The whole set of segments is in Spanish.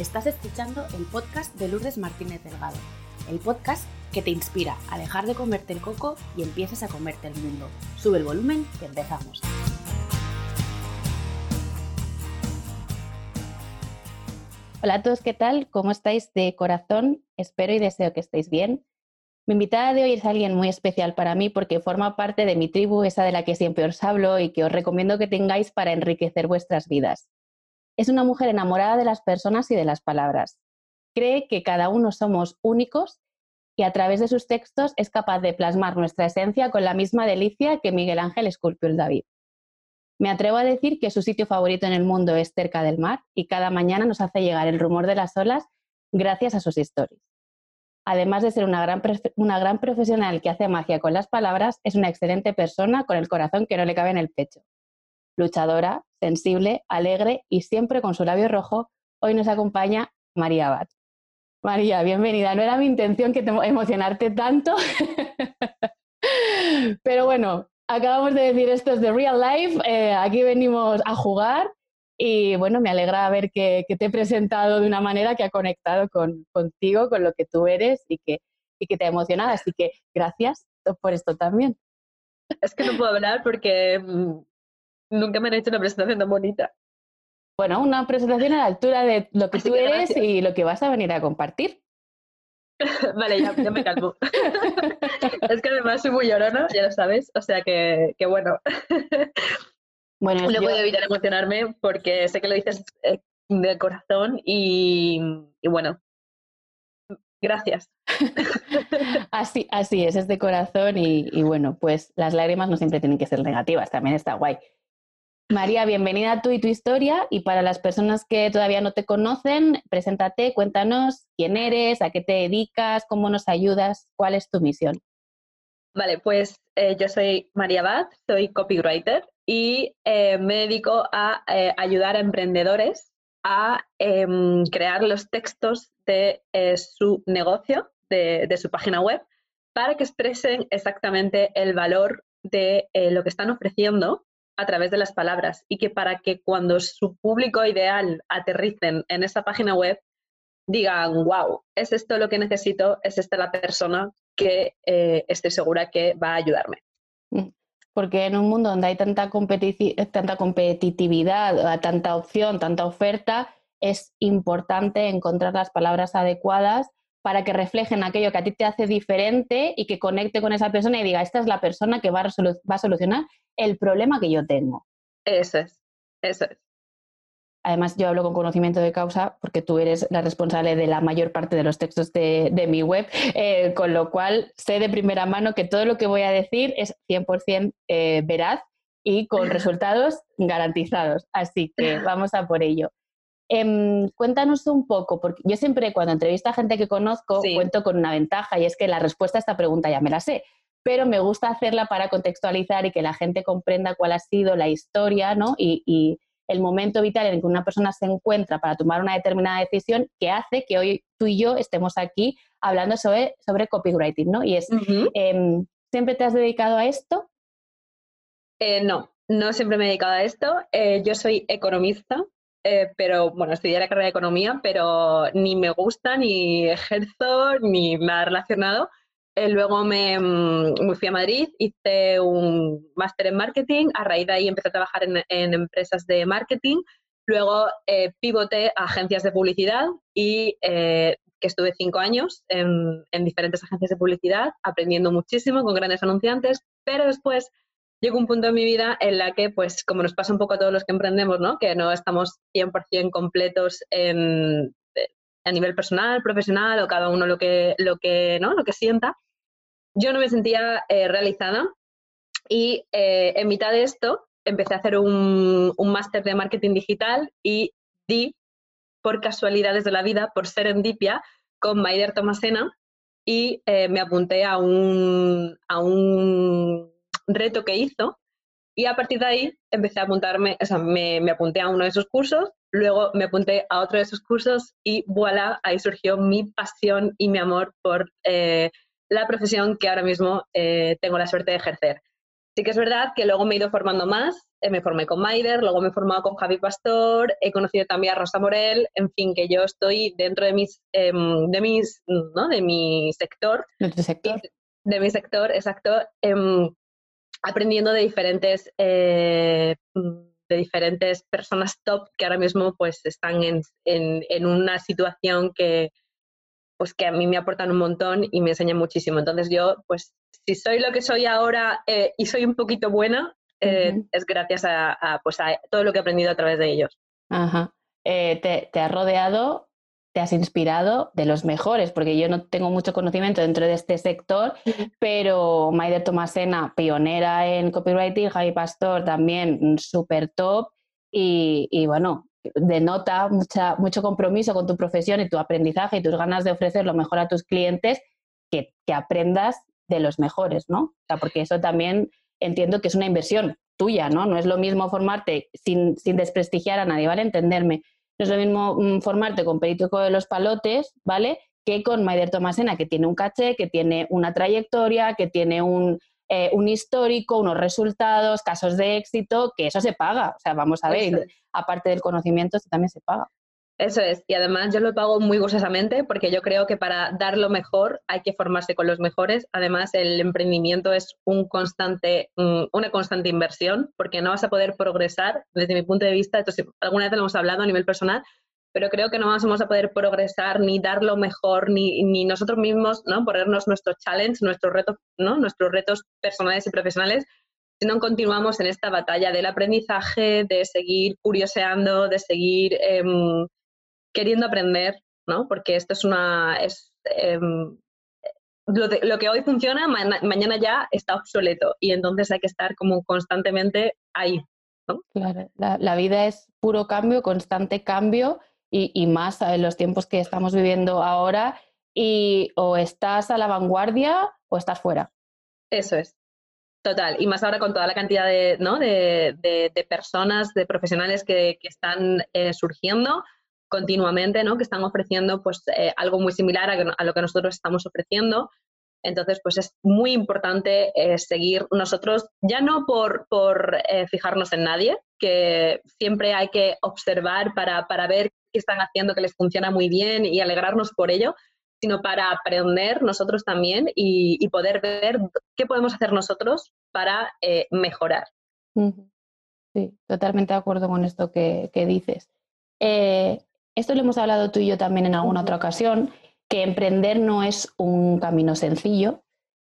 Estás escuchando el podcast de Lourdes Martínez Delgado, el podcast que te inspira a dejar de comerte el coco y empieces a comerte el mundo. Sube el volumen que empezamos. Hola a todos, ¿qué tal? ¿Cómo estáis de corazón? Espero y deseo que estéis bien. Mi invitada de hoy es alguien muy especial para mí porque forma parte de mi tribu, esa de la que siempre os hablo y que os recomiendo que tengáis para enriquecer vuestras vidas. Es una mujer enamorada de las personas y de las palabras. Cree que cada uno somos únicos y a través de sus textos es capaz de plasmar nuestra esencia con la misma delicia que Miguel Ángel esculpió el David. Me atrevo a decir que su sitio favorito en el mundo es cerca del mar y cada mañana nos hace llegar el rumor de las olas gracias a sus historias. Además de ser una gran, una gran profesional que hace magia con las palabras, es una excelente persona con el corazón que no le cabe en el pecho luchadora, sensible, alegre y siempre con su labio rojo, hoy nos acompaña María Abad. María, bienvenida. No era mi intención que te emocionarte tanto, pero bueno, acabamos de decir esto es de real life, eh, aquí venimos a jugar y bueno, me alegra ver que, te he presentado de una manera que ha conectado con, contigo, con lo que tú eres y que, y que te ha emocionado. Así que gracias por esto también. Es que no puedo hablar porque mm, Nunca me han hecho una presentación tan bonita. Bueno, una presentación a la altura de lo que tú eres y lo que vas a venir a compartir. vale, ya, me calmo. es que además soy muy llorona, ya lo sabes, o sea que, bueno. bueno no puedo evitar emocionarme porque sé que lo dices eh, de corazón y, bueno, gracias. así, así es, es de corazón y, y, bueno, pues las lágrimas no siempre tienen que ser negativas, también está guay. María, bienvenida a tú y tu historia. Y para las personas que todavía no te conocen, preséntate, cuéntanos quién eres, a qué te dedicas, cómo nos ayudas, cuál es tu misión. Vale, pues eh, yo soy María Bad, soy copywriter y eh, me dedico a eh, ayudar a emprendedores a em, crear los textos de su negocio, de, de su página web, para que expresen exactamente el valor de lo que están ofreciendo a través de las palabras y que para que cuando su público ideal aterricen en esa página web digan, wow, es esto lo que necesito, es esta la persona que eh, estoy segura que va a ayudarme. Mm, porque en un mundo donde hay tanta, tanta competitividad, tanta opción, tanta oferta, es importante encontrar las palabras adecuadas para que reflejen aquello que a ti te hace diferente y que conecte con esa persona y diga, esta es la persona que va a, va a solucionar el problema que yo tengo. Eso es, eso es. Además, yo hablo con conocimiento de causa porque tú eres la responsable de la mayor parte de los textos de, mi web, eh, con lo cual sé de primera mano que todo lo que voy a decir es 100% eh, veraz y con resultados garantizados. Así que vamos a por ello. Em, cuéntanos un poco, porque yo siempre cuando entrevisto a gente que conozco cuento con una ventaja y es que la respuesta a esta pregunta ya me la sé, pero me gusta hacerla para contextualizar y que la gente comprenda cuál ha sido la historia ¿no? y, el momento vital en el que una persona se encuentra para tomar una determinada decisión que hace que hoy tú y yo estemos aquí hablando sobre, sobre copywriting. ¿no? Y es, em, ¿siempre te has dedicado a esto? Eh, no, no siempre me he dedicado a esto. Eh, yo soy economista, eh, pero bueno, estudié la carrera de economía, pero ni me gusta, ni ejerzo, ni nada relacionado. Eh, luego me, mm, me, fui a Madrid, hice un máster en marketing, a raíz de ahí empecé a trabajar en, empresas de marketing, luego eh, pivoté a agencias de publicidad y eh, que estuve cinco años en, en, diferentes agencias de publicidad, aprendiendo muchísimo con grandes anunciantes, pero después llegó un punto en mi vida en la que, pues como nos pasa un poco a todos los que emprendemos, ¿no? que no estamos 100% completos en, a nivel personal, profesional o cada uno lo que, lo que, ¿no? lo que sienta, yo no me sentía eh, realizada y eh, en mitad de esto empecé a hacer un, un máster de marketing digital y di, por casualidades de la vida, por serendipia, con Maider Tomasena y eh, me apunté a un, a un reto que hizo y a partir de ahí empecé a apuntarme, o sea, me, me apunté a uno de esos cursos Luego me apunté a otro de esos cursos y voilà, ahí surgió mi pasión y mi amor por eh, la profesión que ahora mismo eh, tengo la suerte de ejercer. Sí que es verdad que luego me he ido formando más, eh, me formé con Maider, luego me he formado con Javi Pastor, he conocido también a Rosa Morel, en fin, que yo estoy dentro de mis, em, de mis, ¿no? De mi sector. De tu sector. De mi sector, exacto. Aprendiendo de diferentes, eh, de diferentes personas top que ahora mismo pues están en, en, en una situación que, pues que a mí me aportan un montón y me enseñan muchísimo. Entonces yo, pues si soy lo que soy ahora eh, y soy un poquito buena, eh, es gracias a, pues, a todo lo que he aprendido a través de ellos. Ajá. Eh, te, te has rodeado, te has inspirado de los mejores, porque yo no tengo mucho conocimiento dentro de este sector, pero Maider Tomasena, pionera en copywriting, Javi Pastor también súper top, y, y, bueno, denota mucha, mucho compromiso con tu profesión y tu aprendizaje y tus ganas de ofrecer lo mejor a tus clientes, que, que aprendas de los mejores, ¿no? O sea, porque eso también entiendo que es una inversión tuya, ¿no? No es lo mismo formarte sin, sin desprestigiar a nadie, ¿vale? Entenderme. No es lo mismo mm, formarte con Perito de los Palotes, ¿vale? Que con Maider Tomasena, que tiene un caché, que tiene una trayectoria, que tiene un, eh, un histórico, unos resultados, casos de éxito, que eso se paga. O sea, vamos a ver, aparte del conocimiento, esto también se paga. Eso es, y además yo lo pago muy gustosamente porque yo creo que para dar lo mejor hay que formarse con los mejores. Además, el emprendimiento es un constante, una constante inversión porque no vas a poder progresar desde mi punto de vista. Entonces, alguna vez lo hemos hablado a nivel personal, pero creo que no vamos a poder progresar ni dar lo mejor, ni, ni nosotros mismos, ¿no? Ponernos nuestros challenge, nuestros retos, ¿no? Nuestros retos personales y profesionales si no continuamos en esta batalla del aprendizaje, de seguir curioseando, de seguir em, queriendo aprender, ¿no? Porque esto es una... Es, em, lo, que hoy funciona, mañana ya está obsoleto y entonces hay que estar como constantemente ahí. ¿no? Claro, la, vida es puro cambio, constante cambio y, y, más en los tiempos que estamos viviendo ahora y o estás a la vanguardia o estás fuera. Eso es. Total, y más ahora con toda la cantidad de, ¿no? de, de, personas, de profesionales que, que están eh, surgiendo, continuamente, ¿no? Que están ofreciendo pues eh, algo muy similar a, lo que nosotros estamos ofreciendo. Entonces, pues es muy importante eh, seguir nosotros, ya no por, por eh, fijarnos en nadie, que siempre hay que observar para, para, ver qué están haciendo, que les funciona muy bien y alegrarnos por ello, sino para aprender nosotros también y, poder ver qué podemos hacer nosotros para mejorar. Sí, totalmente de acuerdo con esto que, que dices. Esto lo hemos hablado tú y yo también en alguna otra ocasión, que emprender no es un camino sencillo.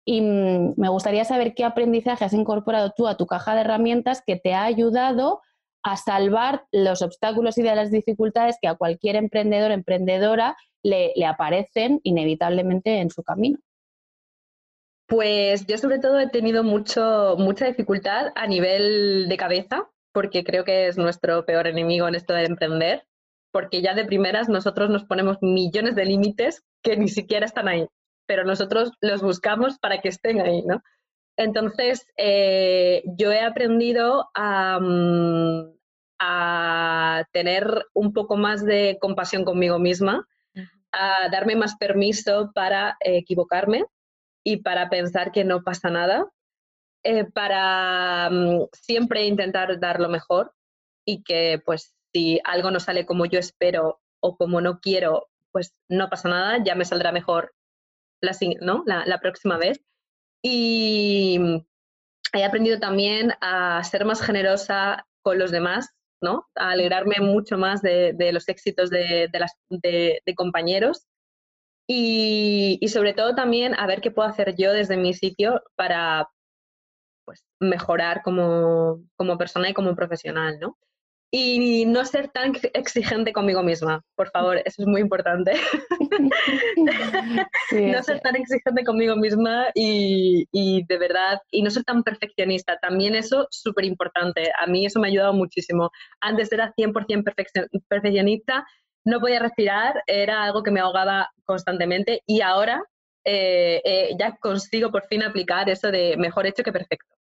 Y mm, me gustaría saber qué aprendizaje has incorporado tú a tu caja de herramientas que te ha ayudado a salvar los obstáculos y de las dificultades que a cualquier emprendedor o emprendedora le, le aparecen inevitablemente en su camino. Pues yo sobre todo he tenido mucho, mucha dificultad a nivel de cabeza, porque creo que es nuestro peor enemigo en esto de emprender porque ya de primeras nosotros nos ponemos millones de límites que ni siquiera están ahí, pero nosotros los buscamos para que estén ahí, ¿no? Entonces, eh, yo he aprendido mm, a, tener un poco más de compasión conmigo misma, a darme más permiso para equivocarme y para pensar que no pasa nada, eh, para mm, siempre intentar dar lo mejor y que pues si algo no sale como yo espero o como no quiero, pues no pasa nada, ya me saldrá mejor la, ¿no? la, próxima vez. Y he aprendido también a ser más generosa con los demás, ¿no? A alegrarme mucho más de, los éxitos de, las, de, compañeros y, y, sobre todo también a ver qué puedo hacer yo desde mi sitio para pues, mejorar como, como persona y como profesional, ¿no? Y no ser tan exigente conmigo misma, por favor, eso es muy importante. no ser tan exigente conmigo misma y, y, de verdad, y no ser tan perfeccionista, también eso súper importante. A mí eso me ha ayudado muchísimo. Antes era 100% perfeccionista, no podía respirar, era algo que me ahogaba constantemente y ahora eh, eh, ya consigo por fin aplicar eso de mejor hecho que perfecto.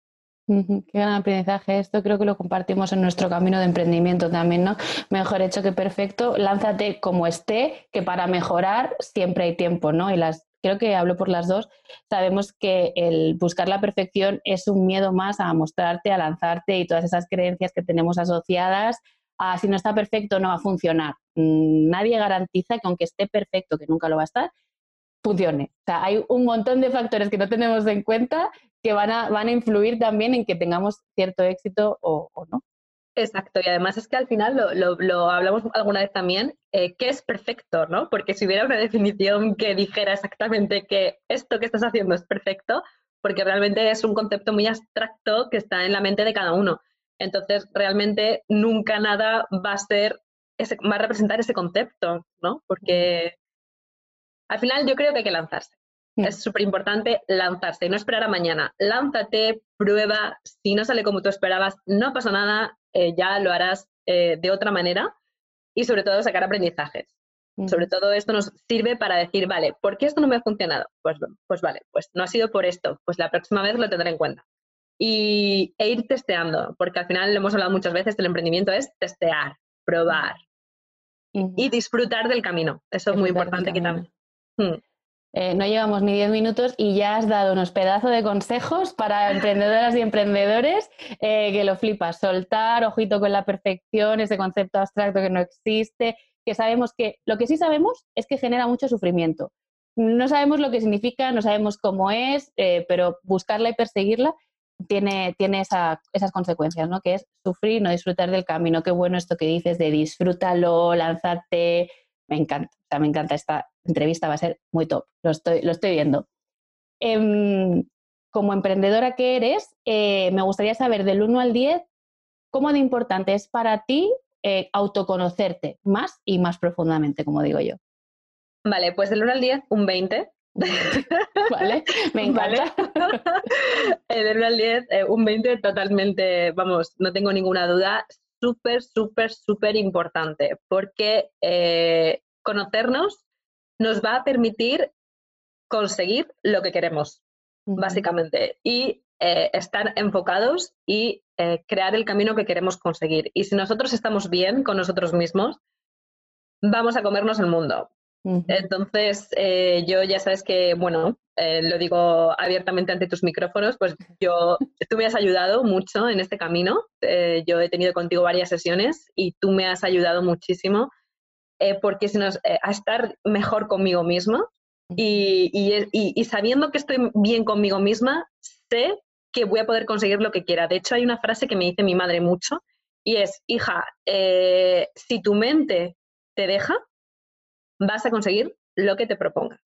Qué gran aprendizaje. Esto creo que lo compartimos en nuestro camino de emprendimiento también, ¿no? Mejor hecho que perfecto. Lánzate como esté, que para mejorar siempre hay tiempo, ¿no? Y las creo que hablo por las dos, sabemos que el buscar la perfección es un miedo más a mostrarte, a lanzarte y todas esas creencias que tenemos asociadas a si no está perfecto no va a funcionar. Mm, nadie garantiza que aunque esté perfecto, que nunca lo va a estar, funcione. O sea, hay un montón de factores que no tenemos en cuenta que van a, van a influir también en que tengamos cierto éxito o, no. Exacto, y además es que al final lo, lo, hablamos alguna vez también, eh, ¿qué es perfecto? ¿no? Porque si hubiera una definición que dijera exactamente que esto que estás haciendo es perfecto, porque realmente es un concepto muy abstracto que está en la mente de cada uno. Entonces, realmente nunca nada va a ser, ese, va a representar ese concepto, ¿no? Porque al final yo creo que hay que lanzarse. Es súper importante lanzarse, no esperar a mañana. Lánzate, prueba, si no sale como tú esperabas, no pasa nada, eh, ya lo harás eh, de otra manera y sobre todo sacar aprendizajes. Sobre todo esto nos sirve para decir, vale, ¿por qué esto no me ha funcionado? Pues, pues vale, pues no ha sido por esto, pues la próxima vez lo tendré en cuenta. Y, e ir testeando, porque al final, lo hemos hablado muchas veces, el emprendimiento es testear, probar y disfrutar del camino. Eso es muy importante que también. Hmm. Eh, no llevamos ni 10 minutos y ya has dado unos pedazos de consejos para emprendedoras y emprendedores eh, que lo flipas. Soltar, ojito con la perfección, ese concepto abstracto que no existe, que sabemos que lo que sí sabemos es que genera mucho sufrimiento. No sabemos lo que significa, no sabemos cómo es, eh, pero buscarla y perseguirla tiene, tiene esas consecuencias, ¿no? Que es sufrir, no disfrutar del camino. Qué bueno esto que dices de disfrútalo, lánzate, me encanta, o sea, me encanta esta entrevista, va a ser muy top, lo estoy, lo estoy viendo. Em, como emprendedora que eres, eh, me gustaría saber del 1 al 10, ¿cómo de importante es para ti eh, autoconocerte más y más profundamente, como digo yo? Vale, pues del 1 al 10, un 20. vale, me encanta. del 1 al 10, eh, un 20 totalmente, vamos, no tengo ninguna duda, súper, súper, súper importante, porque eh, conocernos nos va a permitir conseguir lo que queremos, básicamente, y eh, estar enfocados y eh, crear el camino que queremos conseguir. Y si nosotros estamos bien con nosotros mismos, vamos a comernos el mundo. Entonces, yo ya sabes que, bueno, eh, lo digo abiertamente ante tus micrófonos, pues yo, tú me has ayudado mucho en este camino. Eh, yo he tenido contigo varias sesiones y tú me has ayudado muchísimo eh, porque si nos, a estar mejor conmigo misma y, y, sabiendo que estoy bien conmigo misma, sé que voy a poder conseguir lo que quiera. De hecho, hay una frase que me dice mi madre mucho y es, hija, si tu mente te deja, vas a conseguir lo que te propongas.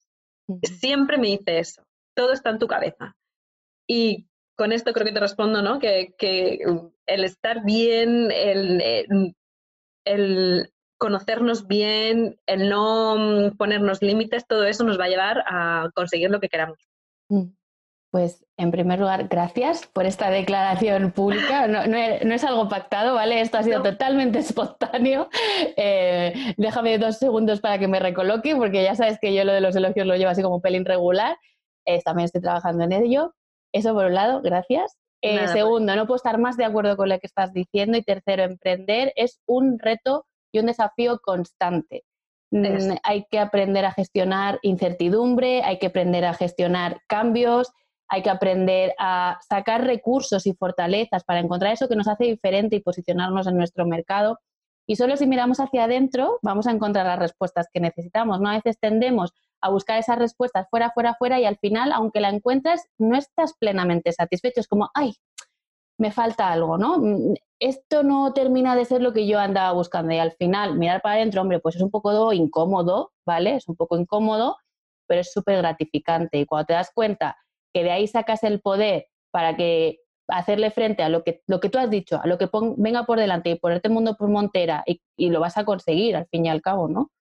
Siempre me dice eso, todo está en tu cabeza. Y con esto creo que te respondo, ¿no? Que, el estar bien, eh, el, conocernos bien, el no ponernos límites, todo eso nos va a llevar a conseguir lo que queramos. Mm. Pues en primer lugar, gracias por esta declaración pública. No, es algo pactado, ¿vale? Esto ha sido totalmente espontáneo. Eh, déjame dos segundos para que me recoloque, porque ya sabes que yo lo de los elogios lo llevo así como pelín regular. también estoy trabajando en ello. Eso por un lado, gracias. Eh, pues. segundo, no puedo estar más de acuerdo con lo que estás diciendo. Y tercero, emprender es un reto y un desafío constante. Mm, hay que aprender a gestionar incertidumbre, hay que aprender a gestionar cambios, hay que aprender a sacar recursos y fortalezas para encontrar eso que nos hace diferente y posicionarnos en nuestro mercado. Y solo si miramos hacia adentro vamos a encontrar las respuestas que necesitamos. ¿no? A veces tendemos a buscar esas respuestas fuera, fuera, fuera y al final, aunque la encuentres, no estás plenamente satisfecho. Es como, ay, me falta algo, ¿no? Esto no termina de ser lo que yo andaba buscando y al final mirar para adentro, hombre, pues es un poco incómodo, ¿vale? Es un poco incómodo, pero es súper gratificante y cuando te das cuenta que de ahí sacas el poder para que hacerle frente a lo que, lo que tú has dicho, a lo que venga por delante y ponerte el mundo por montera y, lo vas a conseguir al fin y al cabo, ¿no?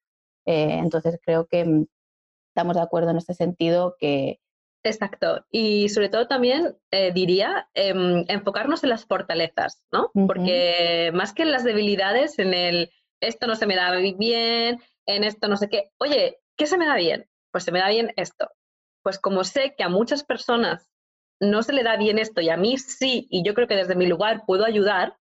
Eh, entonces creo que mm, estamos de acuerdo en este sentido que... Exacto. Y sobre todo también eh, diría em, enfocarnos en las fortalezas, ¿no? Porque más que en las debilidades, en el esto no se me da bien, en esto no sé qué, oye, ¿qué se me da bien? Pues se me da bien esto pues como sé que a muchas personas no se le da bien esto y a mí sí, y yo creo que desde mi lugar puedo ayudar,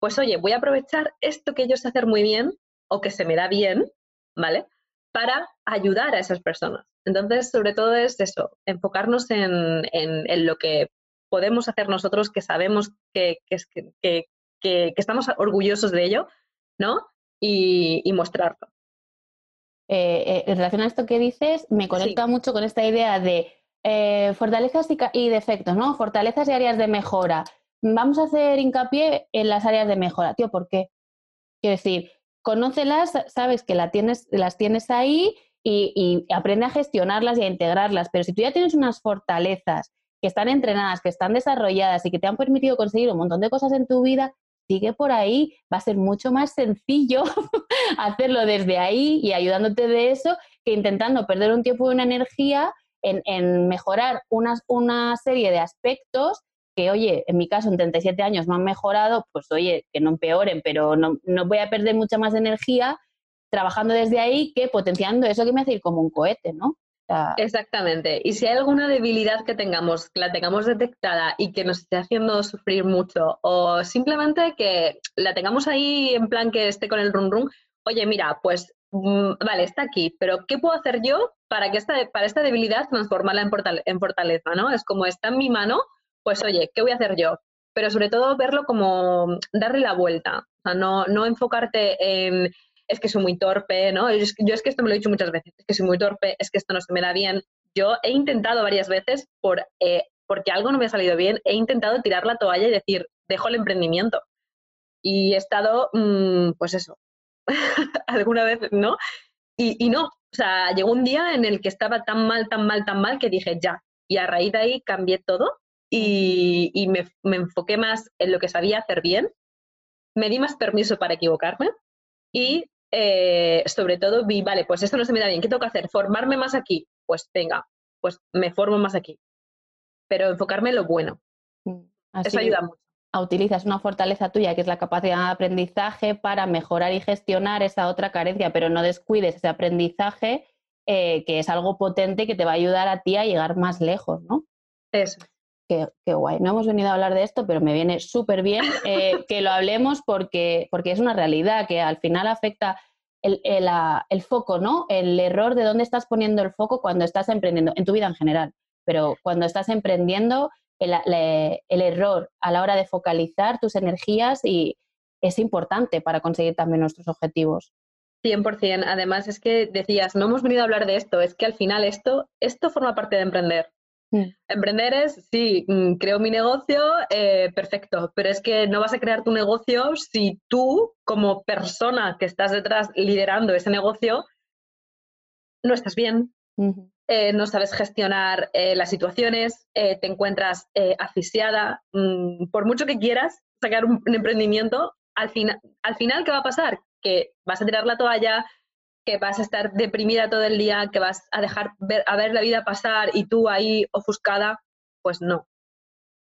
pues oye, voy a aprovechar esto que ellos hacen muy bien o que se me da bien, ¿vale? Para ayudar a esas personas. Entonces, sobre todo es eso, enfocarnos en, lo que podemos hacer nosotros, que sabemos que, que, estamos orgullosos de ello, ¿no? Y, mostrarlo. Eh, eh, en relación a esto que dices, me conecta mucho con esta idea de eh, fortalezas y, defectos, ¿no? Fortalezas y áreas de mejora. Vamos a hacer hincapié en las áreas de mejora. Tío, ¿por qué? Quiero decir, conócelas, sabes que la tienes, las tienes ahí y, aprende a gestionarlas y a integrarlas. Pero si tú ya tienes unas fortalezas que están entrenadas, que están desarrolladas y que te han permitido conseguir un montón de cosas en tu vida, sigue por ahí, va a ser mucho más sencillo hacerlo desde ahí y ayudándote de eso que intentando perder un tiempo y una energía en, mejorar una serie de aspectos que, oye, en mi caso, en 37 años me han mejorado, pues oye, que no empeoren, pero no, no voy a perder mucha más energía trabajando desde ahí que potenciando eso que me hace ir como un cohete, ¿no? Exactamente. Y si hay alguna debilidad que tengamos, que la tengamos detectada y que nos esté haciendo sufrir mucho, o simplemente que la tengamos ahí en plan que esté con el run run, oye, mira, pues mm, vale, está aquí, pero ¿qué puedo hacer yo para que esta, para esta debilidad transformarla en, en fortaleza, ¿no? Es como está en mi mano, pues oye, ¿qué voy a hacer yo? Pero sobre todo verlo como darle la vuelta, o sea, no, no enfocarte en es que soy muy torpe, ¿no? Yo es, que esto me lo he dicho muchas veces, es que soy muy torpe, es que esto no se me da bien. Yo he intentado varias veces, por, eh, porque algo no me ha salido bien, he intentado tirar la toalla y decir, dejo el emprendimiento. Y he estado, mm, pues eso, alguna vez, ¿no? Y, y no, o sea, llegó un día en el que estaba tan mal, tan mal, tan mal que dije, ya. Y a raíz de ahí cambié todo y, me, me, enfoqué más en lo que sabía hacer bien, me di más permiso para equivocarme y eh, sobre todo vi, vale, pues esto no se me da bien, ¿qué tengo que hacer? ¿Formarme más aquí? Pues venga, pues me formo más aquí. Pero enfocarme en lo bueno. Mm, Eso ayuda mucho. Utilizas una fortaleza tuya, que es la capacidad de aprendizaje, para mejorar y gestionar esa otra carencia, pero no descuides ese aprendizaje, eh, que es algo potente que te va a ayudar a ti a llegar más lejos, ¿no? Eso. Qué, guay. No hemos venido a hablar de esto, pero me viene súper bien eh, que lo hablemos porque, porque es una realidad que al final afecta el, el, foco, ¿no? El error de dónde estás poniendo el foco cuando estás emprendiendo, en tu vida en general, pero cuando estás emprendiendo, el, el error a la hora de focalizar tus energías y es importante para conseguir también nuestros objetivos. 100%. Además, es que decías, no hemos venido a hablar de esto, es que al final esto, esto forma parte de emprender. Mm. Emprender es, sí, mm, creo mi negocio, eh, perfecto, pero es que no vas a crear tu negocio si tú, como persona que estás detrás liderando ese negocio, no estás bien, eh, no sabes gestionar eh, las situaciones, te encuentras asfixiada. Mm, por mucho que quieras sacar un, un emprendimiento, al, al final, ¿qué va a pasar? Que vas a tirar la toalla, que vas a estar deprimida todo el día, que vas a dejar ver, a ver la vida pasar y tú ahí ofuscada, pues no.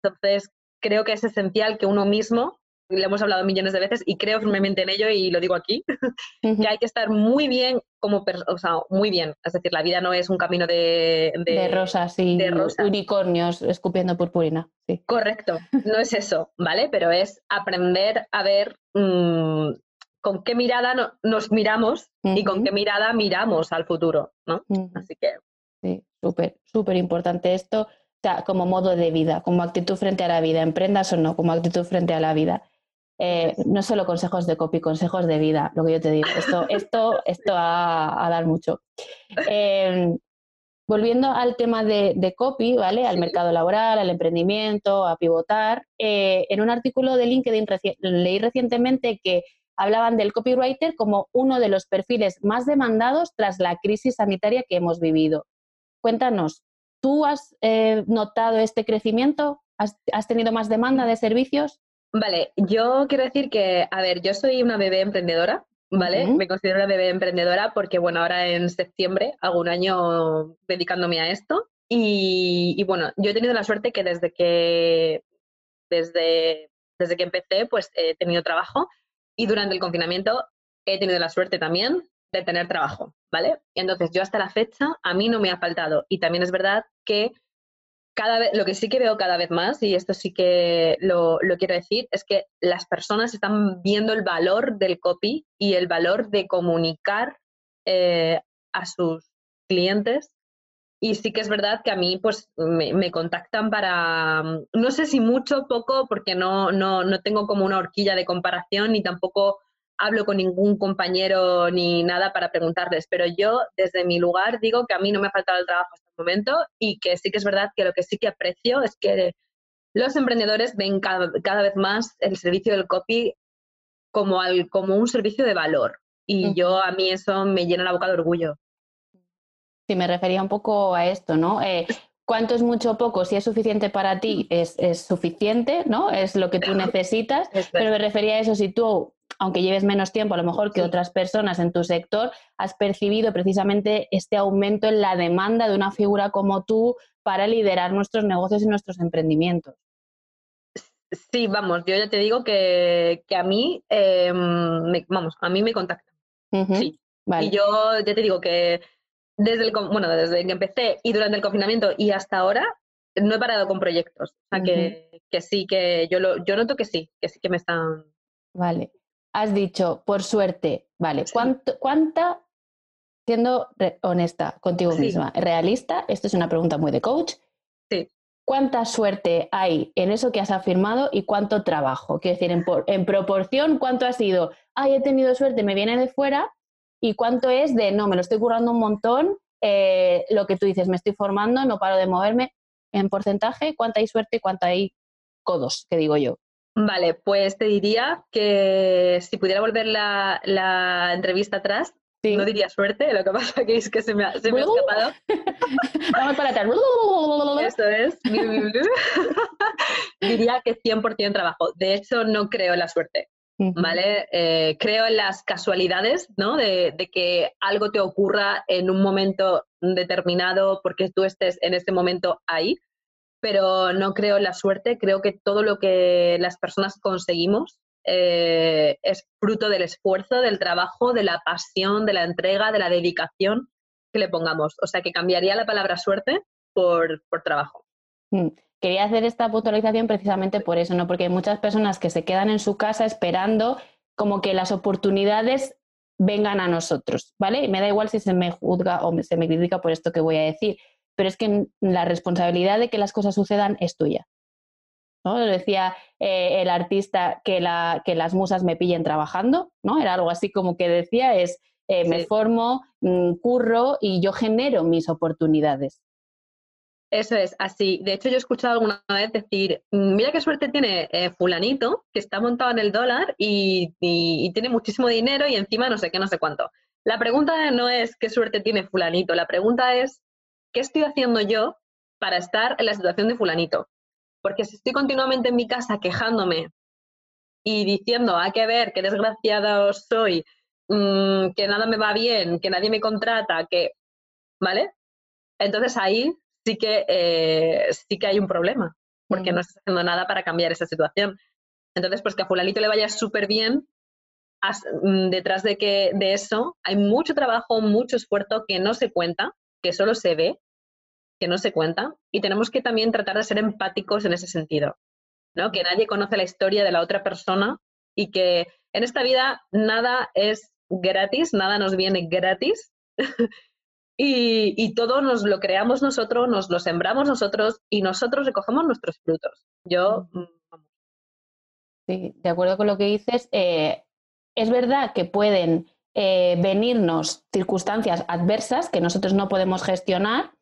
Entonces, creo que es esencial que uno mismo, le hemos hablado millones de veces y creo firmemente en ello y lo digo aquí, que hay que estar muy bien como o sea, muy bien. Es decir, la vida no es un camino de... De, rosas y de unicornios escupiendo purpurina. Sí. Correcto, no es eso, ¿vale? Pero es aprender a ver mm, con qué mirada nos miramos y con qué mirada miramos al futuro, ¿no? Así que... Sí, súper, súper importante esto, como modo de vida, como actitud frente a la vida, emprendas o no, como actitud frente a la vida. Eh, no solo consejos de copy, consejos de vida, lo que yo te digo. Esto, esto, esto a, dar mucho. Em, volviendo al tema de, copy, ¿vale? Al mercado laboral, al emprendimiento, a pivotar. Eh, en un artículo de LinkedIn leí recientemente que hablaban del copywriter como uno de los perfiles más demandados tras la crisis sanitaria que hemos vivido. Cuéntanos, ¿tú has eh, notado este crecimiento? ¿Has, tenido más demanda de servicios? Vale, yo quiero decir que, a ver, yo soy una bebé emprendedora, ¿vale? Me considero una bebé emprendedora porque, bueno, ahora en septiembre hago un año dedicándome a esto y, y bueno, yo he tenido la suerte que desde que, desde, desde que empecé, pues he tenido trabajo y durante el confinamiento he tenido la suerte también de tener trabajo, ¿vale? Entonces yo hasta la fecha a mí no me ha faltado y también es verdad que cada vez, lo que sí que veo cada vez más, y esto sí que lo, quiero decir, es que las personas están viendo el valor del copy y el valor de comunicar eh, a sus clientes y sí que es verdad que a mí pues me, contactan para, mm, no sé si mucho, poco, porque no, no, no tengo como una horquilla de comparación ni tampoco hablo con ningún compañero ni nada para preguntarles, pero yo desde mi lugar digo que a mí no me ha faltado el trabajo hasta el momento y que sí que es verdad que lo que sí que aprecio es que los emprendedores ven cada, cada vez más el servicio del copy como, al, como un servicio de valor y yo a mí eso me llena la boca de orgullo. Sí, me refería un poco a esto, ¿no? Eh, ¿Cuánto es mucho o poco? Si es suficiente para ti, es, suficiente, ¿no? Es lo que tú necesitas. Pero me refería a eso, si tú, aunque lleves menos tiempo, a lo mejor que otras personas en tu sector, has percibido precisamente este aumento en la demanda de una figura como tú para liderar nuestros negocios y nuestros emprendimientos. Sí, vamos, yo ya te digo que, a mí, em, vamos, a mí me contactan. Sí. Y yo ya te digo que desde el, bueno, desde que empecé y durante el confinamiento y hasta ahora, no he parado con proyectos. O sea, que, sí, que yo, lo, yo noto que sí, que sí que me están... Vale. Has dicho, por suerte, vale, ¿cuánta, siendo honesta contigo misma, realista, esto es una pregunta muy de coach, sí. ¿cuánta suerte hay en eso que has afirmado y cuánto trabajo? Quiero decir, en, en proporción, ¿cuánto ha sido, ay, he tenido suerte, me viene de fuera, y cuánto es de, no, me lo estoy currando un montón, eh, lo que tú dices, me estoy formando, no paro de moverme, en porcentaje, cuánta hay suerte y cuánta hay codos, que digo yo. Vale, pues te diría que si pudiera volver la, entrevista atrás, no diría suerte, lo que pasa que es que se me ha, se me ha escapado. Vamos para atrás. Eso es. diría que 100% trabajo. De hecho, no creo en la suerte. ¿Vale? Eh, creo en las casualidades, ¿no? De, que algo te ocurra en un momento determinado porque tú estés en ese momento ahí, pero no creo en la suerte, creo que todo lo que las personas conseguimos eh, es fruto del esfuerzo, del trabajo, de la pasión, de la entrega, de la dedicación que le pongamos. O sea, que cambiaría la palabra suerte por, trabajo. Quería hacer esta puntualización precisamente por eso, ¿no? Porque hay muchas personas que se quedan en su casa esperando como que las oportunidades vengan a nosotros, ¿vale? Y me da igual si se me juzga o se me critica por esto que voy a decir, pero es que la responsabilidad de que las cosas sucedan es tuya. ¿no? Lo decía eh, el artista que, la, que las musas me pillen trabajando, ¿no? Era algo así como que decía, es eh, me formo, mm, curro y yo genero mis oportunidades. Eso es, así. De hecho, yo he escuchado alguna vez decir, mm, mira qué suerte tiene eh, fulanito, que está montado en el dólar y, tiene muchísimo dinero y encima no sé qué, no sé cuánto. La pregunta no es qué suerte tiene fulanito, la pregunta es, ¿qué estoy haciendo yo para estar en la situación de fulanito? Porque si estoy continuamente en mi casa quejándome y diciendo, hay que ver qué desgraciada soy, mm, que nada me va bien, que nadie me contrata, que, ¿vale? Entonces ahí sí que, eh, sí que hay un problema, porque no estás haciendo nada para cambiar esa situación. Entonces, pues que a fulanito le vaya súper bien, mm, detrás de, que, de eso hay mucho trabajo, mucho esfuerzo que no se cuenta, que solo se ve, que no se cuenta, y tenemos que también tratar de ser empáticos en ese sentido, ¿no? Que nadie conoce la historia de la otra persona y que en esta vida nada es gratis, nada nos viene gratis. y, todo nos lo creamos nosotros, nos lo sembramos nosotros y nosotros recogemos nuestros frutos. Yo. Mm, sí, de acuerdo con lo que dices. Eh, es verdad que pueden eh, venirnos circunstancias adversas que nosotros no podemos gestionar,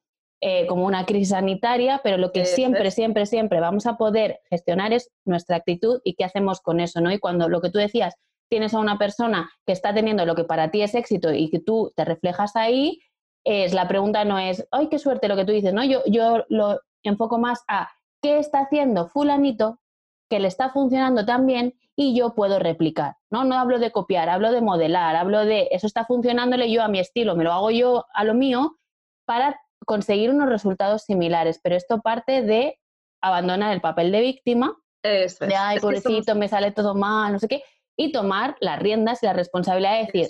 eh, como una crisis sanitaria, pero lo que siempre, siempre, siempre vamos a poder gestionar es nuestra actitud y qué hacemos con eso, ¿no? Y cuando lo que tú decías, tienes a una persona que está teniendo lo que para ti es éxito y que tú te reflejas ahí, es la pregunta no es, ay, qué suerte lo que tú dices, ¿no? Yo, yo lo enfoco más a qué está haciendo fulanito que le está funcionando tan bien y yo puedo replicar, ¿no? No hablo de copiar, hablo de modelar, hablo de eso está funcionándole yo a mi estilo, me lo hago yo a lo mío para conseguir unos resultados similares, pero esto parte de abandonar el papel de víctima, de ay, pobrecito, me sale todo mal, no sé qué, y tomar las riendas y la responsabilidad de decir,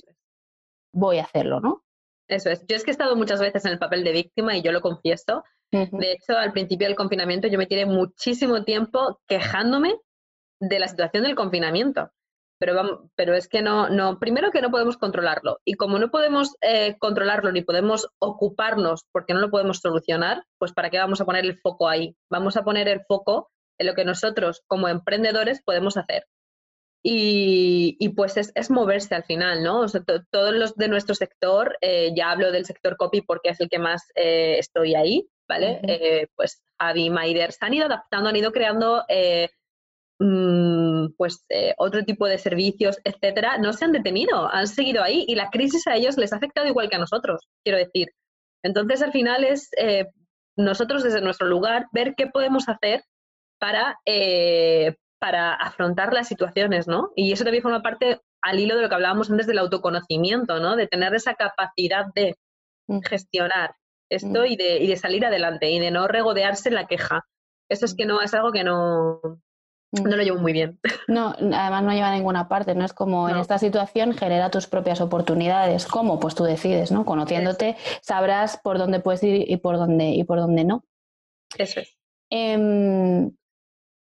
voy a hacerlo, ¿no? Eso es. Yo es que he estado muchas veces en el papel de víctima y yo lo confieso. De hecho, al principio del confinamiento yo me tiré muchísimo tiempo quejándome de la situación del confinamiento. pero, pero es que no, no, primero que no podemos controlarlo. Y como no podemos eh, controlarlo ni podemos ocuparnos porque no lo podemos solucionar, pues ¿para qué vamos a poner el foco ahí? Vamos a poner el foco en lo que nosotros como emprendedores podemos hacer. Y, y pues es, es, moverse al final, ¿no? O sea, todos los de nuestro sector, eh, ya hablo del sector copy porque es el que más eh, estoy ahí, ¿vale? pues Javi, Maider, se han ido adaptando, han ido creando Mm, pues eh, otro tipo de servicios, etcétera, no se han detenido, han seguido ahí y la crisis a ellos les ha afectado igual que a nosotros, quiero decir. Entonces, al final es eh, nosotros desde nuestro lugar ver qué podemos hacer para, eh, para afrontar las situaciones, ¿no? Y eso también forma parte al hilo de lo que hablábamos antes del autoconocimiento, ¿no? De tener esa capacidad de mm. gestionar esto mm. y, de, y de salir adelante y de no regodearse en la queja. Eso es que no es algo que no, no lo llevo muy bien. No, además no lleva a ninguna parte, ¿no? Es como en esta situación genera tus propias oportunidades. ¿Cómo? Pues tú decides, ¿no? Conociéndote sabrás por dónde puedes ir y por dónde, y por dónde no. Eso es. Em,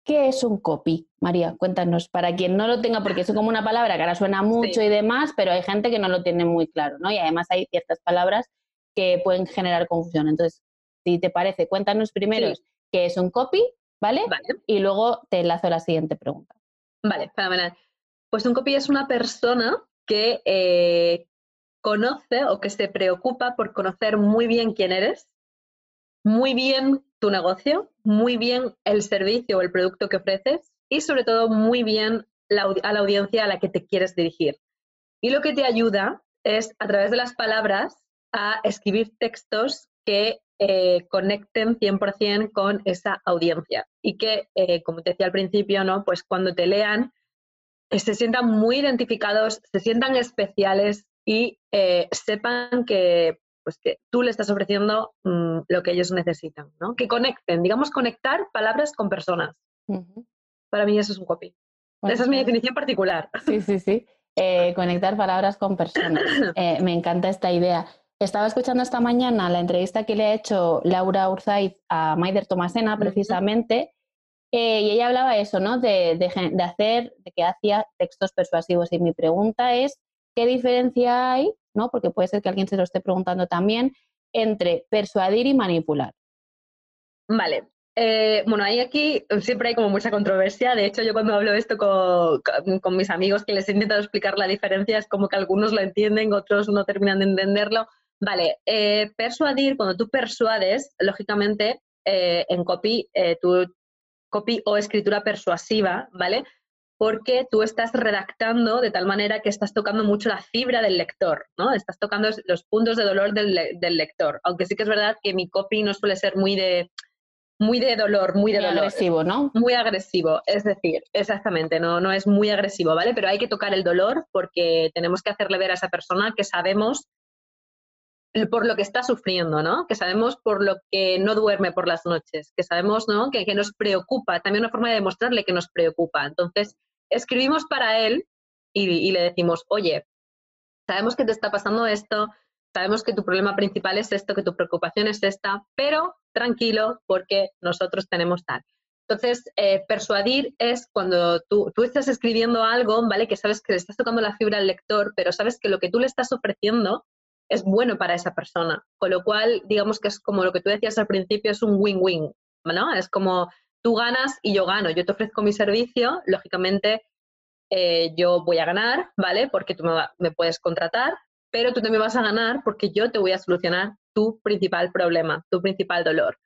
¿Qué es un copy, María? Cuéntanos, para quien no lo tenga, porque es como una palabra que ahora suena mucho y demás, pero hay gente que no lo tiene muy claro, ¿no? Y además hay ciertas palabras que pueden generar confusión. Entonces, si te parece, cuéntanos primero qué es un copy ¿vale? Y luego te enlazo a la siguiente pregunta. Vale, fenomenal. Pues un copy es una persona que eh, conoce o que se preocupa por conocer muy bien quién eres, muy bien tu negocio, muy bien el servicio o el producto que ofreces y sobre todo muy bien a la audiencia a la que te quieres dirigir. Y lo que te ayuda es a través de las palabras a escribir textos que eh, conecten 100% con esa audiencia y que, eh, como te decía al principio, ¿no? pues cuando te lean, eh, se sientan muy identificados, se sientan especiales y sepan que, pues, que tú le estás ofreciendo mm, lo que ellos necesitan, ¿no? que conecten, digamos, conectar palabras con personas. Para mí eso es un copy. Esa es mi definición particular. Sí, sí, sí. conectar palabras con personas. me encanta esta idea. Estaba escuchando esta mañana la entrevista que le ha hecho Laura Urzaiz a Maider Tomasena, precisamente, eh, y ella hablaba eso, ¿no? De, de, hacer, de que hacía textos persuasivos. Y mi pregunta es, ¿qué diferencia hay, ¿no? Porque puede ser que alguien se lo esté preguntando también, entre persuadir y manipular. Vale. Eh, bueno, ahí aquí siempre hay como mucha controversia. De hecho, yo cuando hablo esto con, con, mis amigos que les he intentado explicar la diferencia, es como que algunos lo entienden, otros no terminan de entenderlo. Vale, eh, persuadir, cuando tú persuades, lógicamente eh, en copy, tu copy o escritura persuasiva, ¿vale? Porque tú estás redactando de tal manera que estás tocando mucho la fibra del lector, ¿no? Estás tocando los puntos de dolor del, lector. Aunque sí que es verdad que mi copy no suele ser muy de, muy de dolor, muy de dolor. agresivo, ¿no? Muy agresivo, es decir, exactamente, no, no es muy agresivo, ¿vale? Pero hay que tocar el dolor porque tenemos que hacerle ver a esa persona que sabemos por lo que está sufriendo, ¿no? Que sabemos por lo que no duerme por las noches, que sabemos, ¿no? Que, nos preocupa, también una forma de demostrarle que nos preocupa. Entonces, escribimos para él y, le decimos, oye, sabemos que te está pasando esto, sabemos que tu problema principal es esto, que tu preocupación es esta, pero tranquilo porque nosotros tenemos tal. Entonces, eh, persuadir es cuando tú, tú, estás escribiendo algo, ¿vale? Que sabes que le estás tocando la fibra al lector, pero sabes que lo que tú le estás ofreciendo es bueno para esa persona. Con lo cual, digamos que es como lo que tú decías al principio, es un win-win, ¿no? Es como tú ganas y yo gano. Yo te ofrezco mi servicio, lógicamente eh, yo voy a ganar, ¿vale? Porque tú me, puedes contratar, pero tú también vas a ganar porque yo te voy a solucionar tu principal problema, tu principal dolor.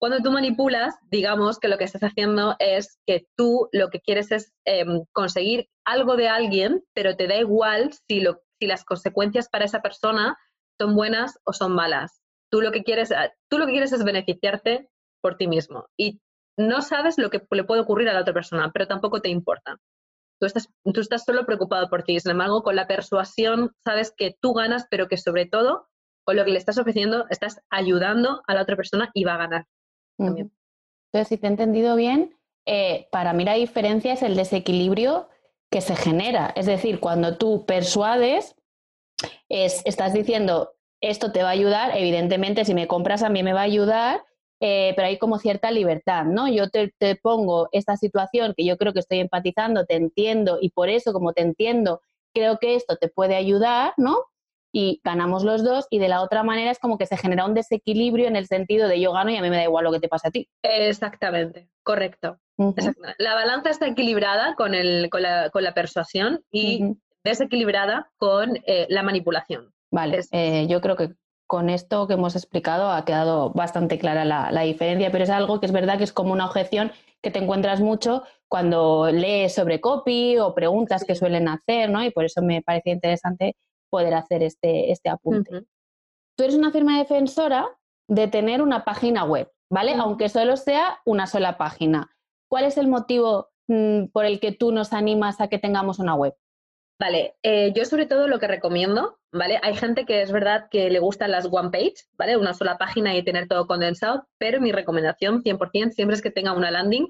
Cuando tú manipulas, digamos que lo que estás haciendo es que tú lo que quieres es em, conseguir algo de alguien, pero te da igual si, si las consecuencias para esa persona son buenas o son malas. Tú lo que quieres, tú lo que quieres es beneficiarte por ti mismo y no sabes lo que le puede ocurrir a la otra persona, pero tampoco te importa. Tú estás, tú estás solo preocupado por ti. Sin embargo, con la persuasión sabes que tú ganas, pero que sobre todo con lo que le estás ofreciendo estás ayudando a la otra persona y va a ganar. Entonces, si te he entendido bien, eh, para mí la diferencia es el desequilibrio que se genera. Es decir, cuando tú persuades, es, estás diciendo, esto te va a ayudar, evidentemente si me compras a mí me va a ayudar eh, pero hay como cierta libertad, ¿no? Yo te, te, pongo esta situación que yo creo que estoy empatizando, te entiendo y por eso, como te entiendo, creo que esto te puede ayudar, ¿no? Y ganamos los dos y de la otra manera es como que se genera un desequilibrio en el sentido de yo gano y a mí me da igual lo que te pasa a ti. Exactamente, correcto. La balanza está equilibrada con, el, con, la, con la persuasión y desequilibrada con eh, la manipulación. Vale, eh, yo creo que con esto que hemos explicado ha quedado bastante clara la, la, diferencia, pero es algo que es verdad que es como una objeción que te encuentras mucho cuando lees sobre copy o preguntas que suelen hacer, ¿no? Y por eso me parece interesante poder hacer este, este apunte. Tú eres una firma defensora de tener una página web, ¿vale? Aunque solo sea una sola página. ¿Cuál es el motivo mm, por el que tú nos animas a que tengamos una web? Vale, eh, yo sobre todo lo que recomiendo, ¿vale? Hay gente que es verdad que le gustan las one page, ¿vale? Una sola página y tener todo condensado, pero mi recomendación 100% siempre es que tenga una landing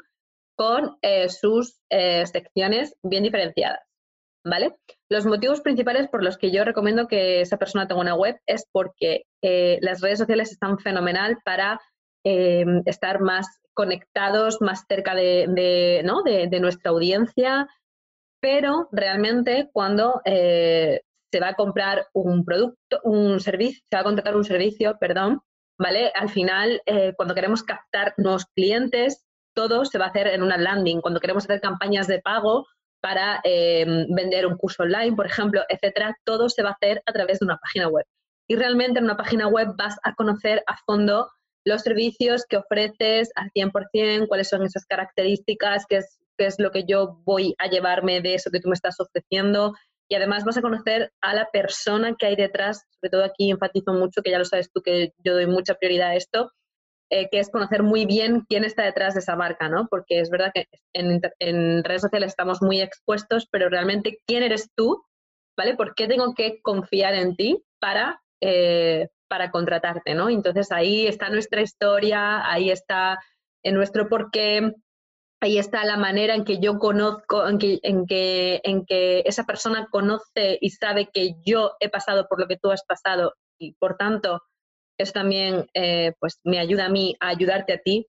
con eh, sus eh, secciones bien diferenciadas, ¿vale? Los motivos principales por los que yo recomiendo que esa persona tenga una web es porque las redes sociales están fenomenal para estar más conectados, más cerca de, ¿no? de nuestra audiencia, pero realmente cuando eh, se va a comprar un producto, un servicio, se va a contratar un servicio, perdón, ¿vale? Al final, eh, cuando queremos captar nuevos clientes, todo se va a hacer en una landing. Cuando queremos hacer campañas de pago para em, vender un curso online, por ejemplo, etcétera, todo se va a hacer a través de una página web. Y realmente en una página web vas a conocer a fondo los servicios que ofreces al 100%, cuáles son esas características, qué es qué es lo que yo voy a llevarme de eso que tú me estás ofreciendo. Y además vas a conocer a la persona que hay detrás, sobre todo aquí enfatizo mucho, que ya lo sabes tú que yo doy mucha prioridad a esto, eh, que es conocer muy bien quién está detrás de esa marca, ¿no? Porque es verdad que en, redes sociales estamos muy expuestos, pero realmente quién eres tú, ¿vale? ¿Por qué tengo que confiar en ti para, eh, para contratarte, ¿no? Entonces ahí está nuestra historia, ahí está en nuestro porqué, ahí está la manera en que yo conozco, en que, en que, en que esa persona conoce y sabe que yo he pasado por lo que tú has pasado y por tanto eso también eh, pues me ayuda a mí a ayudarte a ti.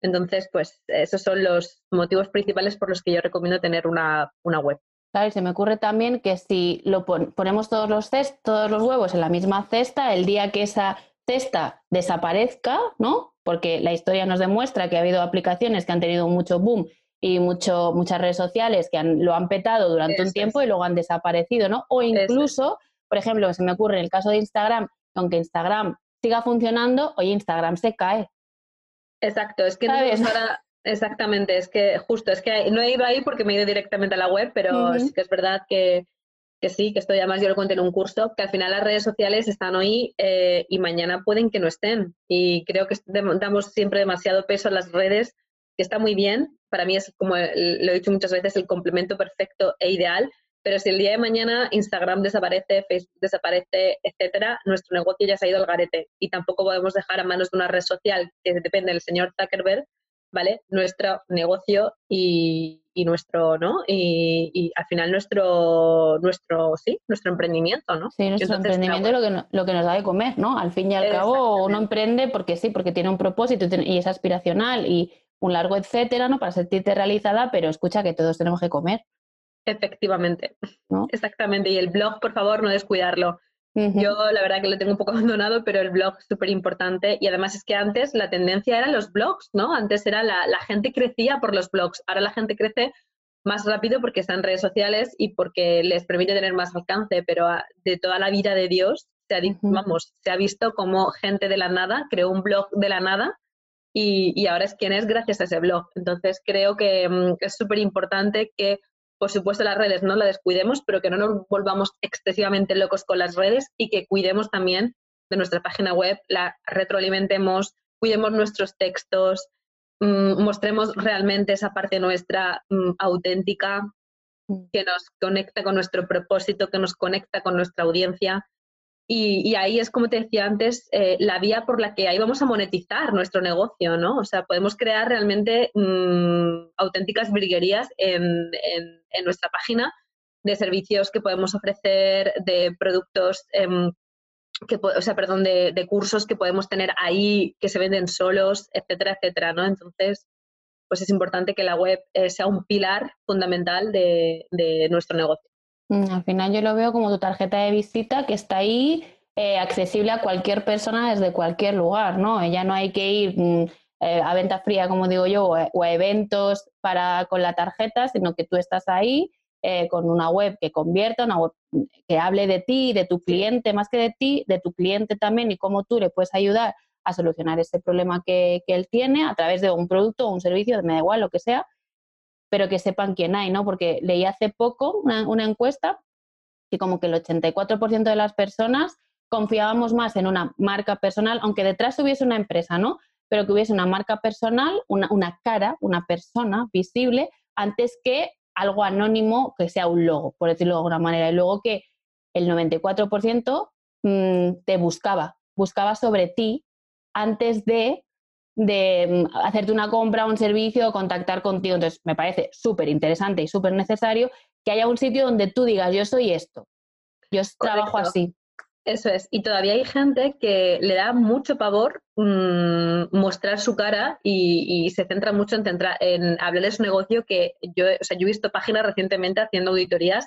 Entonces, pues esos son los motivos principales por los que yo recomiendo tener una, una web. Claro, y se me ocurre también que si lo ponemos todos los, todos los huevos en la misma cesta, el día que esa cesta desaparezca, ¿no? porque la historia nos demuestra que ha habido aplicaciones que han tenido mucho boom y mucho, muchas redes sociales que han, lo han petado durante un tiempo y luego han desaparecido, ¿no? O incluso, por ejemplo, se me ocurre en el caso de Instagram, aunque Instagram siga funcionando, hoy Instagram se cae. Exacto, es que ahora, exactamente, es que justo, es que no he ido ahí porque me he ido directamente a la web, pero sí que es verdad que que sí, que esto además yo lo conté en un curso, que al final las redes sociales están hoy eh, y mañana pueden que no estén. Y creo que damos siempre demasiado peso a las redes, que está muy bien. Para mí es, como lo he dicho muchas veces, el complemento perfecto e ideal. Pero si el día de mañana Instagram desaparece, Facebook desaparece, etcétera, nuestro negocio ya se ha ido al garete. Y tampoco podemos dejar a manos de una red social que depende del señor Zuckerberg ¿vale? Nuestro negocio y, nuestro, ¿no? Y, al final nuestro, nuestro, sí, nuestro emprendimiento, ¿no? Sí, nuestro emprendimiento es lo que, lo que nos da de comer, ¿no? Al fin y al cabo uno emprende porque sí, porque tiene un propósito y es aspiracional y un largo etcétera, ¿no? Para sentirte realizada, pero escucha que todos tenemos que comer. Efectivamente, ¿no? exactamente. Y el blog, por favor, no descuidarlo. Yo la verdad que lo tengo un poco abandonado, pero el blog es súper importante y además es que antes la tendencia era los blogs, ¿no? Antes era la, la, gente crecía por los blogs, ahora la gente crece más rápido porque está en redes sociales y porque les permite tener más alcance, pero de toda la vida de Dios se ha, vamos, se ha visto como gente de la nada creó un blog de la nada y, y ahora es quien es gracias a ese blog. Entonces creo que mm, es súper importante que por supuesto las redes no las descuidemos, pero que no nos volvamos excesivamente locos con las redes y que cuidemos también de nuestra página web, la retroalimentemos, cuidemos nuestros textos, mm, mostremos realmente esa parte nuestra mm, auténtica mm. que nos conecta con nuestro propósito, que nos conecta con nuestra audiencia y, ahí es, como te decía antes, eh, la vía por la que ahí vamos a monetizar nuestro negocio, ¿no? O sea, podemos crear realmente mm, auténticas briguerías en, nuestra página de servicios que podemos ofrecer, de productos em, o sea, perdón, de, cursos que podemos tener ahí que se venden solos, etcétera, etcétera, ¿no? Entonces, pues es importante que la web eh, sea un pilar fundamental de, nuestro negocio. Mm, al final yo lo veo como tu tarjeta de visita que está ahí eh, accesible a cualquier persona desde cualquier lugar, ¿no? Ya no hay que ir mm, eh, a venta fría, como digo yo, o a, eventos para, con la tarjeta, sino que tú estás ahí eh, con una web que convierta, una web que hable de ti, de tu cliente, más que de ti, de tu cliente también y cómo tú le puedes ayudar a solucionar ese problema que, él tiene a través de un producto o un servicio, me da igual lo que sea, pero que sepan quién hay, ¿no? Porque leí hace poco una, encuesta que como que el 84% de las personas confiábamos más en una marca personal, aunque detrás hubiese una empresa, ¿no? Pero que hubiese una marca personal, una, una cara, una persona visible, antes que algo anónimo que sea un logo, por decirlo de alguna manera. Y luego que el 94% mm, te buscaba, buscaba sobre ti antes de, de mm, hacerte una compra, un servicio o contactar contigo. Entonces, me parece súper interesante y súper necesario que haya un sitio donde tú digas, yo soy esto, yo trabajo así. Eso es. Y todavía hay gente que le da mucho pavor mm, mostrar su cara y, se centra mucho en, en hablar de su negocio que yo, o sea, yo he visto páginas recientemente haciendo auditorías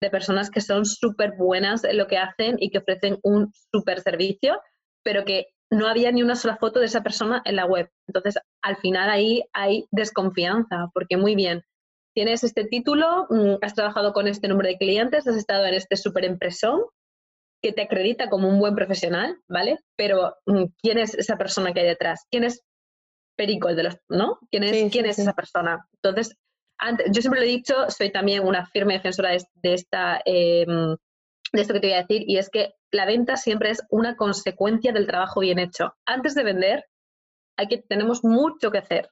de personas que son súper buenas en lo que hacen y que ofrecen un súper servicio, pero que no había ni una sola foto de esa persona en la web. Entonces, al final ahí hay desconfianza, porque muy bien, tienes este título, mm, has trabajado con este número de clientes, has estado en este súper impresón, que te acredita como un buen profesional, ¿vale? Pero mm, ¿quién es esa persona que hay detrás? ¿Quién es Perico, de los, ¿no? ¿Quién es, ¿quién es esa persona? Entonces, yo siempre lo he dicho, soy también una firme defensora de, esta, em, de esto que te voy a decir, y es que la venta siempre es una consecuencia del trabajo bien hecho. Antes de vender, hay que, tenemos mucho que hacer.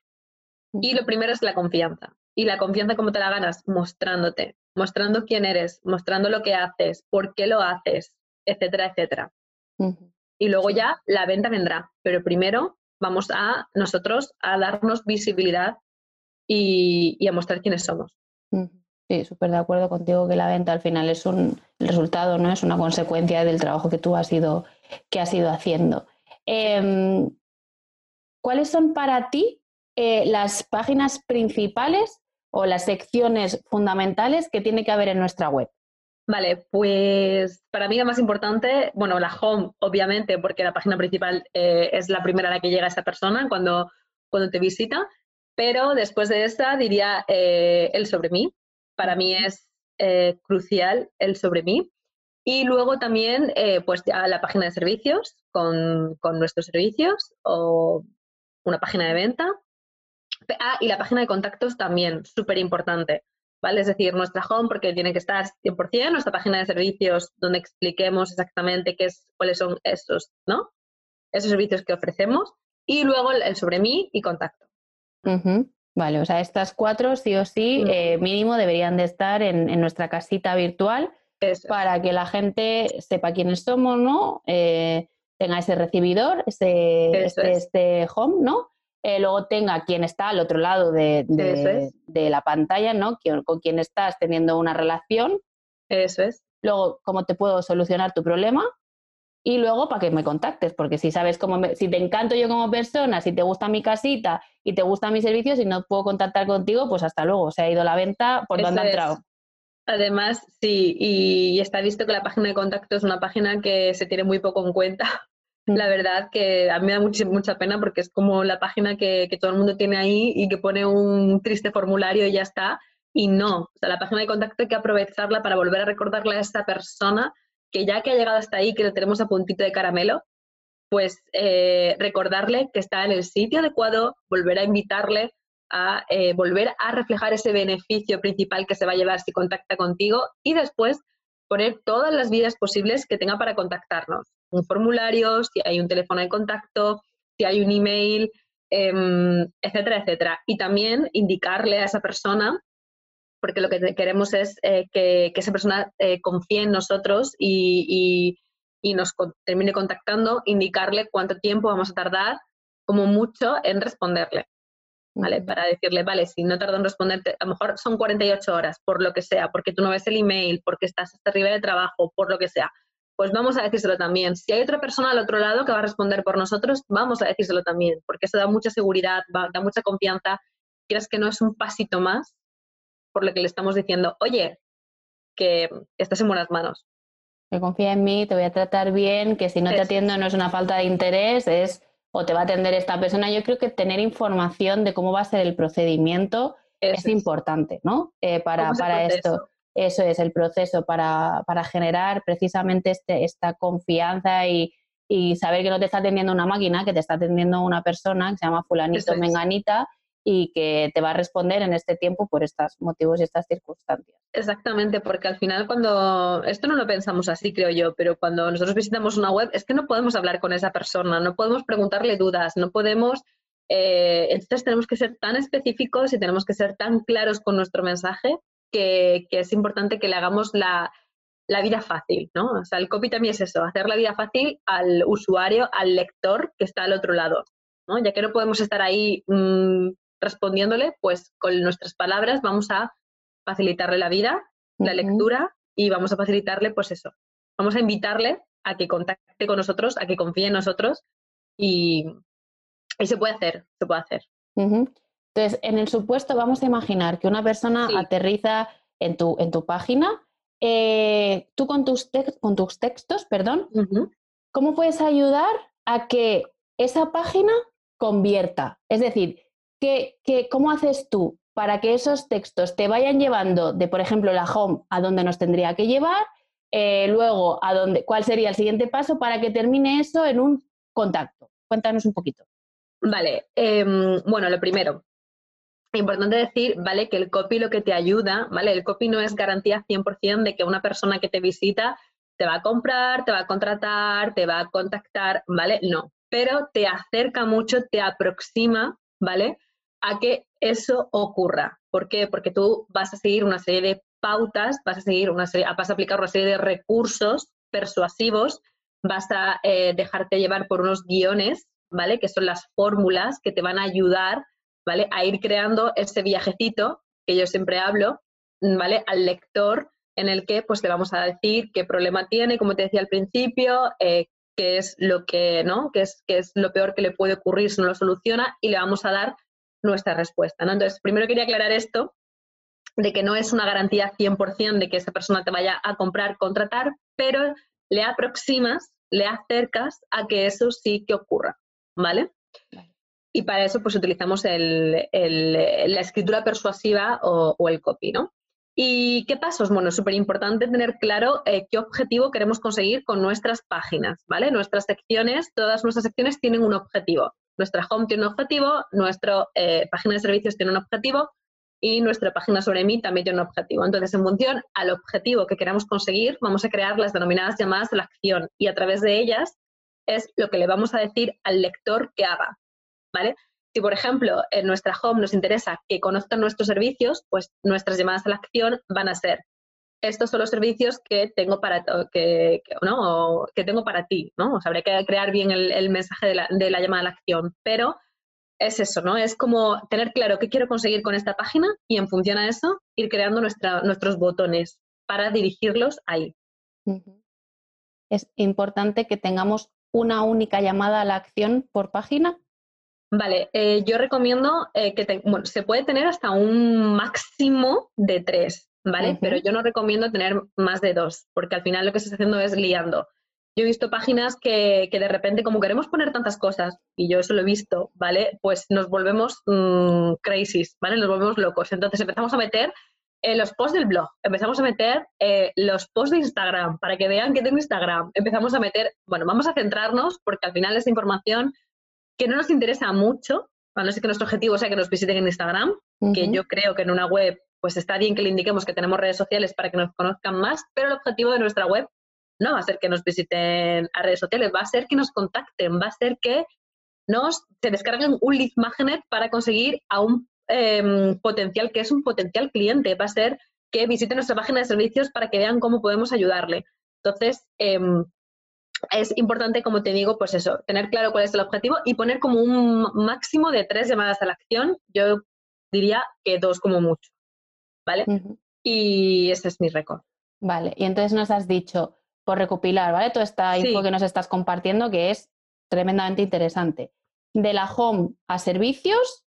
Y lo primero es la confianza. Y la confianza, ¿cómo te la ganas? Mostrándote, mostrando quién eres, mostrando lo que haces, por qué lo haces, etcétera, etcétera. Y luego ya la venta vendrá, pero primero vamos a nosotros a darnos visibilidad y, a mostrar quiénes somos. Sí, súper de acuerdo contigo que la venta al final es un resultado, no es una consecuencia del trabajo que tú has ido, que has haciendo. Em, ¿Cuáles son para ti eh, las páginas principales o las secciones fundamentales que tiene que haber en nuestra web? Vale, pues para mí la más importante, bueno, la home, obviamente, porque la página principal eh, es la primera a la que llega esa persona cuando, cuando te visita, pero después de esta diría eh, el sobre mí. Para mí es eh, crucial el sobre mí. Y luego también, pues ya la página de servicios con, con nuestros servicios o una página de venta. Ah, y la página de contactos también, súper importante es decir, nuestra home, porque tiene que estar 100%, nuestra página de servicios donde expliquemos exactamente qué es, cuáles son esos, ¿no? Esos servicios que ofrecemos. Y luego el, sobre mí y contacto. Vale, o sea, estas cuatro sí o sí mm. eh, mínimo deberían de estar en, nuestra casita virtual para que la gente sepa quiénes somos, ¿no? Eh, tenga ese recibidor, ese, este, este, home, ¿no? Eh, luego tenga quien está al otro lado de, la pantalla, ¿no? Con quien estás teniendo una relación. Eso es. Luego, cómo te puedo solucionar tu problema. Y luego, para que me contactes, porque si sabes cómo, si te encanto yo como persona, si te gusta mi casita y te gustan mis servicios y no puedo contactar contigo, pues hasta luego. Se ha ido la venta por donde ha entrado. Además, sí, y está visto que la página de contacto es una página que se tiene muy poco en cuenta la verdad que a mí me da mucha pena porque es como la página que, todo el mundo tiene ahí y que pone un triste formulario y ya está. Y no, o sea, la página de contacto hay que aprovecharla para volver a recordarle a esta persona que ya que ha llegado hasta ahí, que lo tenemos a puntito de caramelo, pues eh, recordarle que está en el sitio adecuado, volver a invitarle a eh, volver a reflejar ese beneficio principal que se va a llevar si contacta contigo y después poner todas las vías posibles que tenga para contactarnos. Un formulario, si hay un teléfono de contacto, si hay un email, em, etcétera, etcétera. Y también indicarle a esa persona, porque lo que queremos es eh, que, esa persona eh, confíe en nosotros y, nos termine contactando, indicarle cuánto tiempo vamos a tardar, como mucho, en responderle. ¿vale? Para decirle, vale, si no tardo en responderte, a lo mejor son 48 horas, por lo que sea, porque tú no ves el email, porque estás hasta arriba de trabajo, por lo que sea. pues vamos a decírselo también. Si hay otra persona al otro lado que va a responder por nosotros, vamos a decírselo también, porque eso da mucha seguridad, da mucha confianza. Quieras que no es un pasito más por lo que le estamos diciendo, oye, que estás en buenas manos. Que confía en mí, te voy a tratar bien, que si no te atiendo no es una falta de interés, es o te va a atender esta persona. Yo creo que tener información de cómo va a ser el procedimiento es, importante, ¿no? Eh, para, para esto. Eso es el proceso para, para generar precisamente este, esta confianza y, y, saber que no te está atendiendo una máquina, que te está atendiendo una persona que se llama fulanito menganita y que te va a responder en este tiempo por estos motivos y estas circunstancias. Exactamente, porque al final cuando, esto no lo pensamos así, creo yo, pero cuando nosotros visitamos una web es que no podemos hablar con esa persona, no podemos preguntarle dudas, no podemos, eh, entonces tenemos que ser tan específicos y tenemos que ser tan claros con nuestro mensaje que, es importante que le hagamos la, vida fácil, ¿no? O sea, el copy también es eso, hacer la vida fácil al usuario, al lector que está al otro lado, ¿no? Ya que no podemos estar ahí mm, respondiéndole, pues con nuestras palabras vamos a facilitarle la vida, la lectura y vamos a facilitarle, pues eso, vamos a invitarle a que contacte con nosotros, a que confíe en nosotros y, se puede hacer, se puede hacer. Entonces, en el supuesto, vamos a imaginar que una persona aterriza en tu, en tu página, eh, tú con tus, con tus textos, perdón, ¿cómo puedes ayudar a que esa página convierta? Es decir, ¿cómo haces tú para que esos textos te vayan llevando de, por ejemplo, la home a donde nos tendría que llevar, eh, luego a dónde, cuál sería el siguiente paso para que termine eso en un contacto? Cuéntanos un poquito. Vale, em, bueno, lo primero, importante decir, ¿vale? Que el copy lo que te ayuda, ¿vale? El copy no es garantía 100% de que una persona que te visita te va a comprar, te va a contratar, te va a contactar, ¿vale? No, pero te acerca mucho, te aproxima, ¿vale? A que eso ocurra. ¿Por qué? Porque tú vas a seguir una serie de pautas, vas a seguir una serie, vas a aplicar una serie de recursos persuasivos, vas a eh, dejarte llevar por unos guiones, ¿vale? Que son las fórmulas que te van a ayudar, ¿vale? A ir creando ese viajecito que yo siempre hablo, ¿vale? Al lector en el que pues le vamos a decir qué problema tiene, como te decía al principio, eh, qué es lo que, ¿no? Qué es, qué es lo peor que le puede ocurrir si no lo soluciona y le vamos a dar nuestra respuesta. ¿no? Entonces, primero quería aclarar esto, de que no es una garantía 100% de que esa persona te vaya a comprar, contratar, pero le aproximas, le acercas a que eso sí que ocurra, ¿vale? Y para eso pues utilizamos la escritura persuasiva o, el copy, ¿no? ¿Y qué pasos? Bueno, es súper importante tener claro eh, qué objetivo queremos conseguir con nuestras páginas, ¿vale? Nuestras secciones, todas nuestras secciones tienen un objetivo. Nuestra home tiene un objetivo, nuestra eh, página de servicios tiene un objetivo y nuestra página sobre mí también tiene un objetivo. Entonces, en función al objetivo que queramos conseguir, vamos a crear las denominadas llamadas de la acción y a través de ellas es lo que le vamos a decir al lector que haga, ¿vale? Si, por ejemplo, en nuestra home nos interesa que conozcan nuestros servicios, pues nuestras llamadas a la acción van a ser estos son los servicios que tengo para, que, ¿no? que tengo para ti, ¿no? O sea, habría que crear bien el, mensaje de la, de la, llamada a la acción, pero es eso, ¿no? Es como tener claro qué quiero conseguir con esta página y en función a eso ir creando nuestra, nuestros botones para dirigirlos ahí. Es importante que tengamos una única llamada a la acción por página. Vale, eh, yo recomiendo eh, que bueno, se puede tener hasta un máximo de tres. ¿Vale? Pero yo no recomiendo tener más de dos, porque al final lo que estás haciendo es liando. Yo he visto páginas que, de repente, como queremos poner tantas cosas, y yo eso lo he visto, ¿vale? Pues nos volvemos mmm, crazy, ¿vale? Nos volvemos locos. Entonces empezamos a meter eh, los posts del blog, empezamos a meter eh, los posts de Instagram, para que vean que tengo Instagram. Empezamos a meter, bueno, vamos a centrarnos, porque al final es información que no nos interesa mucho, a no ser que nuestro objetivo sea que nos visiten en Instagram, que yo creo que en una web pues está bien que le indiquemos que tenemos redes sociales para que nos conozcan más, pero el objetivo de nuestra web no va a ser que nos visiten a redes sociales, va a ser que nos contacten, va a ser que nos se descarguen un lead magnet para conseguir a un em, potencial que es un potencial cliente, va a ser que visiten nuestra página de servicios para que vean cómo podemos ayudarle. Entonces, em, es importante, como te digo, pues eso, tener claro cuál es el objetivo y poner como un máximo de tres llamadas a la acción. Yo diría que dos como mucho. ¿Vale? Y ese es mi récord. Vale, y entonces nos has dicho, por recopilar, ¿vale? Toda esta info que nos estás compartiendo que es tremendamente interesante. De la home a servicios,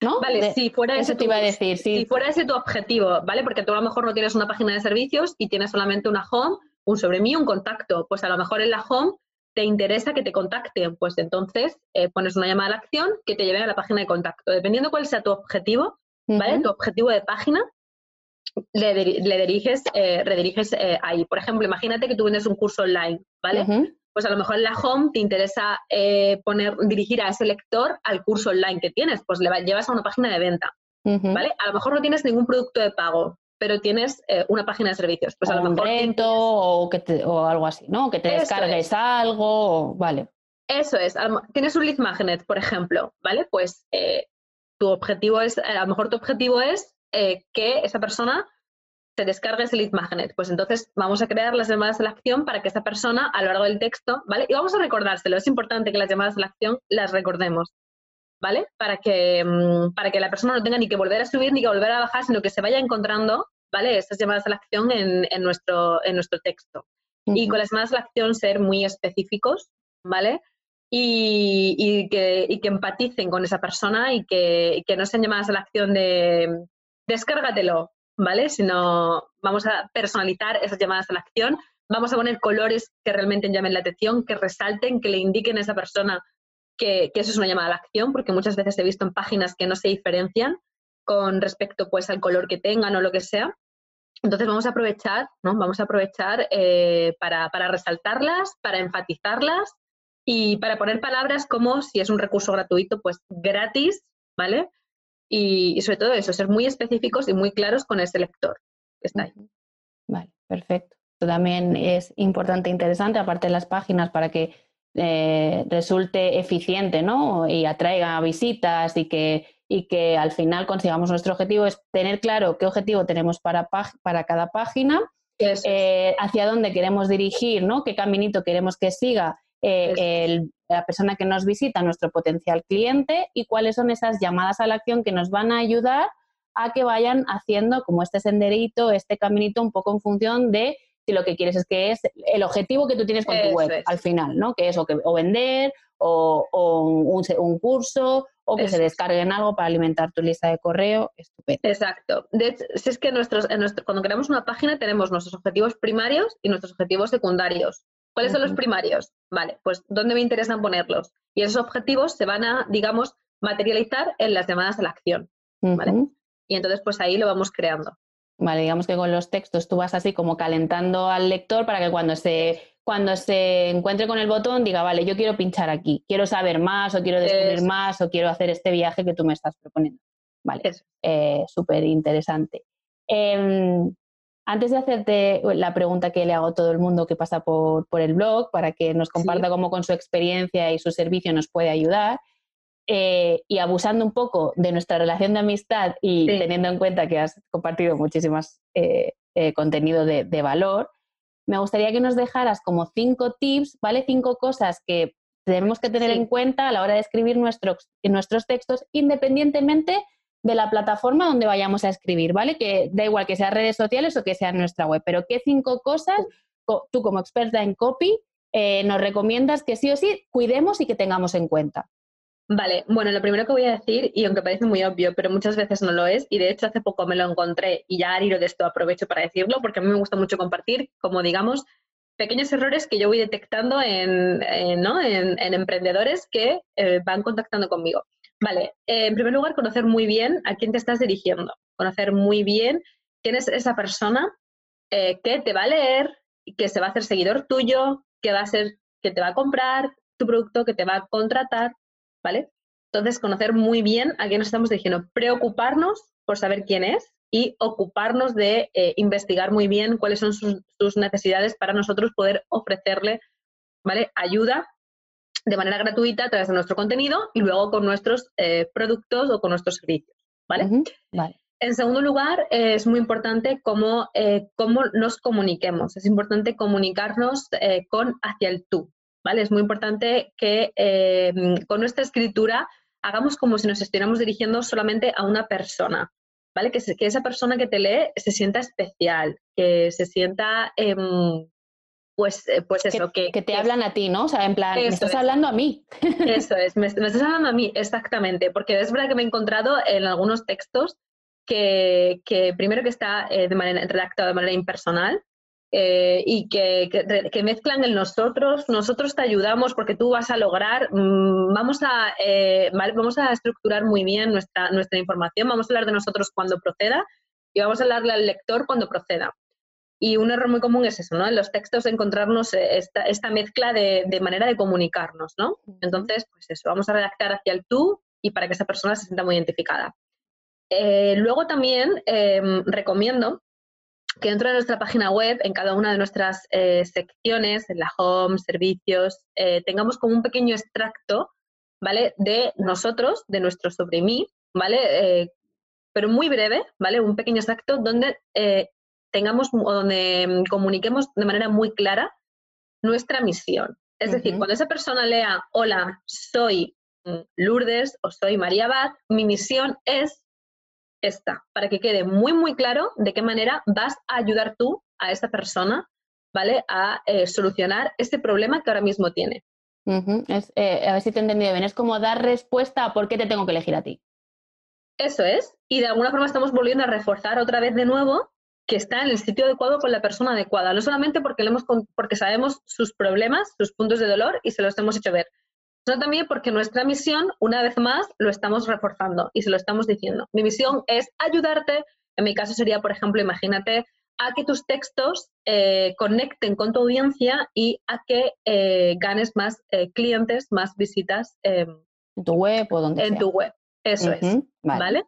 ¿no? Vale, si fuera ese te iba a decir, si fuera ese tu objetivo, ¿vale? Porque tú a lo mejor no tienes una página de servicios y tienes solamente una home, un sobre mí, un contacto. Pues a lo mejor en la home te interesa que te contacten, pues entonces eh, pones una llamada a la acción que te lleve a la página de contacto. Dependiendo cuál sea tu objetivo, ¿vale? Tu objetivo de página, le, diriges, eh, rediriges eh, ahí. Por ejemplo, imagínate que tú vendes un curso online, ¿vale? Pues a lo mejor en la home te interesa poner, dirigir a ese lector al curso online que tienes, pues le llevas a una página de venta, ¿vale? A lo mejor no tienes ningún producto de pago, pero tienes eh, una página de servicios. Pues a lo mejor. o, que o algo así, ¿no? Que te descargues algo, vale. Eso es. Tienes un lead magnet, por ejemplo, ¿vale? Pues eh, tu objetivo es, a lo mejor tu objetivo es eh, que esa persona se descargue ese lead magnet. Pues entonces vamos a crear las llamadas a la acción para que esa persona a lo largo del texto, ¿vale? Y vamos a recordárselo. Es importante que las llamadas a la acción las recordemos. ¿vale? Para que, mm, para que la persona no tenga ni que volver a subir ni que volver a bajar, sino que se vaya encontrando, ¿vale? Estas llamadas a la acción en, en nuestro, en nuestro texto. Y con las llamadas a la acción ser muy específicos, ¿vale? Y, que, empaticen con esa persona y que, que, no sean llamadas a la acción de descárgatelo, ¿vale? Sino vamos a personalizar esas llamadas a la acción, vamos a poner colores que realmente llamen la atención, que resalten, que le indiquen a esa persona que, eso es una llamada a la acción, porque muchas veces he visto en páginas que no se diferencian con respecto pues al color que tengan o lo que sea. Entonces vamos a aprovechar, ¿no? Vamos a aprovechar eh, para, resaltarlas, para enfatizarlas y para poner palabras como si es un recurso gratuito, pues gratis, ¿vale? Y, sobre todo eso, ser muy específicos y muy claros con ese lector que está ahí. Vale, perfecto. Esto también es importante e interesante, aparte de las páginas, para que eh, resulte eficiente ¿no? y atraiga visitas y que, y que al final consigamos nuestro objetivo, es tener claro qué objetivo tenemos para, para cada página, eh, hacia dónde queremos dirigir, ¿no? qué caminito queremos que siga eh, la persona que nos visita, nuestro potencial cliente, y cuáles son esas llamadas a la acción que nos van a ayudar a que vayan haciendo como este senderito, este caminito, un poco en función de si lo que quieres es que es el objetivo que tú tienes con tu web al final, ¿no? Que es o, que, o vender o, un, curso o que se descarguen algo para alimentar tu lista de correo, estupendo. Exacto. De hecho, si es que nuestros, cuando creamos una página tenemos nuestros objetivos primarios y nuestros objetivos secundarios. ¿Cuáles son los primarios? Vale, pues ¿dónde me interesan ponerlos? Y esos objetivos se van a, digamos, materializar en las llamadas a la acción. ¿vale? Y entonces, pues ahí lo vamos creando. Vale, digamos que con los textos tú vas así como calentando al lector para que cuando se, cuando se encuentre con el botón diga, vale, yo quiero pinchar aquí, quiero saber más o quiero descubrir más o quiero hacer este viaje que tú me estás proponiendo. Vale, es eh, súper interesante. Em, antes de hacerte la pregunta que le hago a todo el mundo que pasa por, por el blog, para que nos comparta cómo con su experiencia y su servicio nos puede ayudar, eh, y abusando un poco de nuestra relación de amistad y teniendo en cuenta que has compartido muchísimas eh, eh, contenido de, valor, me gustaría que nos dejaras como cinco tips, ¿vale? Cinco cosas que tenemos que tener en cuenta a la hora de escribir nuestros, nuestros textos, independientemente de la plataforma donde vayamos a escribir, ¿vale? Que da igual que sean redes sociales o que sea nuestra web, pero ¿qué cinco cosas tú como experta en copy nos recomiendas que sí o sí cuidemos y que tengamos en cuenta? Vale, bueno, lo primero que voy a decir, y aunque parece muy obvio, pero muchas veces no lo es, y de hecho hace poco me lo encontré y ya al hilo de esto aprovecho para decirlo, porque a mí me gusta mucho compartir, como digamos, pequeños errores que yo voy detectando en, ¿no? en, emprendedores que eh, van contactando conmigo. Vale, en primer lugar, conocer muy bien a quién te estás dirigiendo, conocer muy bien quién es esa persona eh, que te va a leer, que se va a hacer seguidor tuyo, que va a ser, que te va a comprar tu producto, que te va a contratar, ¿vale? Entonces, conocer muy bien a quién nos estamos dirigiendo, preocuparnos por saber quién es y ocuparnos de eh, investigar muy bien cuáles son sus, necesidades para nosotros poder ofrecerle ¿vale? ayuda de manera gratuita a través de nuestro contenido y luego con nuestros eh, productos o con nuestros servicios. ¿vale? En segundo lugar, es muy importante cómo, eh, cómo, nos comuniquemos. Es importante comunicarnos con hacia el tú. Es muy importante que eh, con nuestra escritura hagamos como si nos estuviéramos dirigiendo solamente a una persona, ¿vale? Que, que esa persona que te lee se sienta especial, que se sienta em, pues, eh, pues eso, que, que, te hablan a ti, ¿no? O sea, en plan, me estás hablando a mí. Eso es, me, estás hablando a mí, exactamente, porque es verdad que me he encontrado en algunos textos que, que primero que está eh, de manera, redactado de manera impersonal, eh, y que, que, mezclan el nosotros, nosotros te ayudamos porque tú vas a lograr, mm, vamos, a, vamos a estructurar muy bien nuestra, nuestra información, vamos a hablar de nosotros cuando proceda y vamos a hablarle al lector cuando proceda. Y un error muy común es eso, ¿no? En los textos encontrarnos eh, esta, esta mezcla de, de, manera de comunicarnos, ¿no? Entonces, pues eso, vamos a redactar hacia el tú y para que esa persona se sienta muy identificada. Eh, luego también em, recomiendo que dentro de nuestra página web, en cada una de nuestras eh, secciones, en la home, servicios, tengamos como un pequeño extracto, ¿vale? De nosotros, de nuestro sobre mí, ¿vale? pero muy breve, ¿vale? Un pequeño extracto donde tengamos o donde mm, comuniquemos de manera muy clara nuestra misión. Es decir, cuando esa persona lea, hola, soy mm, Lourdes o soy María Abad, mi misión es esta, para que quede muy, muy claro de qué manera vas a ayudar tú a esa persona, ¿vale? A eh, solucionar este problema que ahora mismo tiene. es, eh, a ver si te he entendido bien, es como dar respuesta a por qué te tengo que elegir a ti. Eso es, y de alguna forma estamos volviendo a reforzar otra vez de nuevo que está en el sitio adecuado con la persona adecuada, no solamente porque, le hemos, porque sabemos sus problemas, sus puntos de dolor y se los hemos hecho ver, sino también porque nuestra misión, una vez más, lo estamos reforzando y se lo estamos diciendo. Mi misión es ayudarte, en mi caso sería, por ejemplo, imagínate a que tus textos eh, conecten con tu audiencia y a que eh, ganes más eh, clientes, más visitas em, en tu web o donde En tu web, eso es, vale.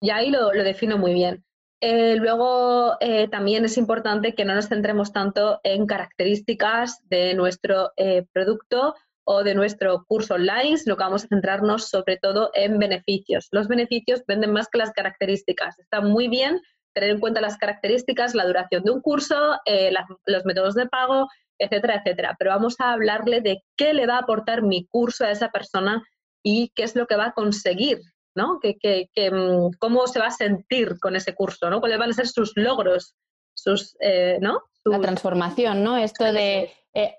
Y ahí lo, lo defino muy bien. Eh, luego eh, también es importante que no nos centremos tanto en características de nuestro eh, producto o de nuestro curso online, sino que vamos a centrarnos sobre todo en beneficios. Los beneficios venden más que las características. Está muy bien tener en cuenta las características, la duración de un curso, los métodos de pago, etcétera, etcétera. Pero vamos a hablarle de qué le va a aportar mi curso a esa persona y qué es lo que va a conseguir ¿no? Que, que, mm, cómo se va a sentir con ese curso, ¿no? ¿Cuáles van a ser sus logros? Sus, eh, ¿no? La transformación, ¿no? Esto de, eh,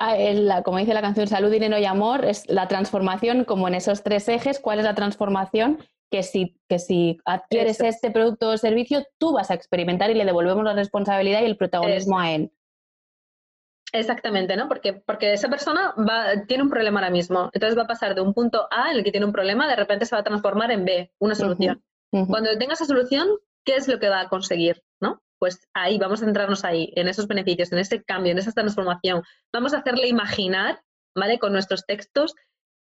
como dice la canción Salud, Dinero y Amor, es la transformación como en esos tres ejes. ¿Cuál es la transformación? Que si, que si adquieres este producto o servicio, tú vas a experimentar y le devolvemos la responsabilidad y el protagonismo a él. Exactamente, ¿no? Porque, porque esa persona va, tiene un problema ahora mismo. Entonces va a pasar de un punto A en el que tiene un problema, de repente se va a transformar en B, una solución. Cuando tenga esa solución, ¿qué es lo que va a conseguir? ¿no? Pues ahí vamos a centrarnos ahí, en esos beneficios, en ese cambio, en esa transformación. Vamos a hacerle imaginar, ¿vale? Con nuestros textos,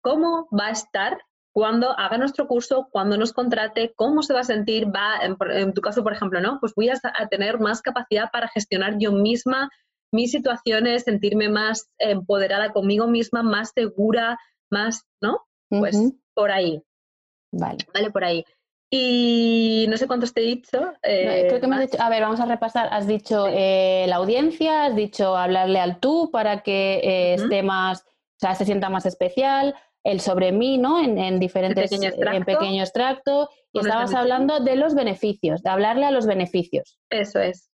cómo va a estar cuando haga nuestro curso, cuando nos contrate, cómo se va a sentir, va, en, tu caso, por ejemplo, ¿no? Pues voy a, a tener más capacidad para gestionar yo misma mi situación es sentirme más empoderada conmigo misma, más segura, más, ¿no? Pues por ahí. Vale. Vale, por ahí. Y no sé cuántos te he dicho. Eh, creo que me has dicho, a ver, vamos a repasar. Has dicho eh, la audiencia, has dicho hablarle al tú para que eh, esté más, o sea, se sienta más especial, el sobre mí, ¿no? En, diferentes, en pequeño extracto. Y estabas hablando de los beneficios, de hablarle a los beneficios. Eso es.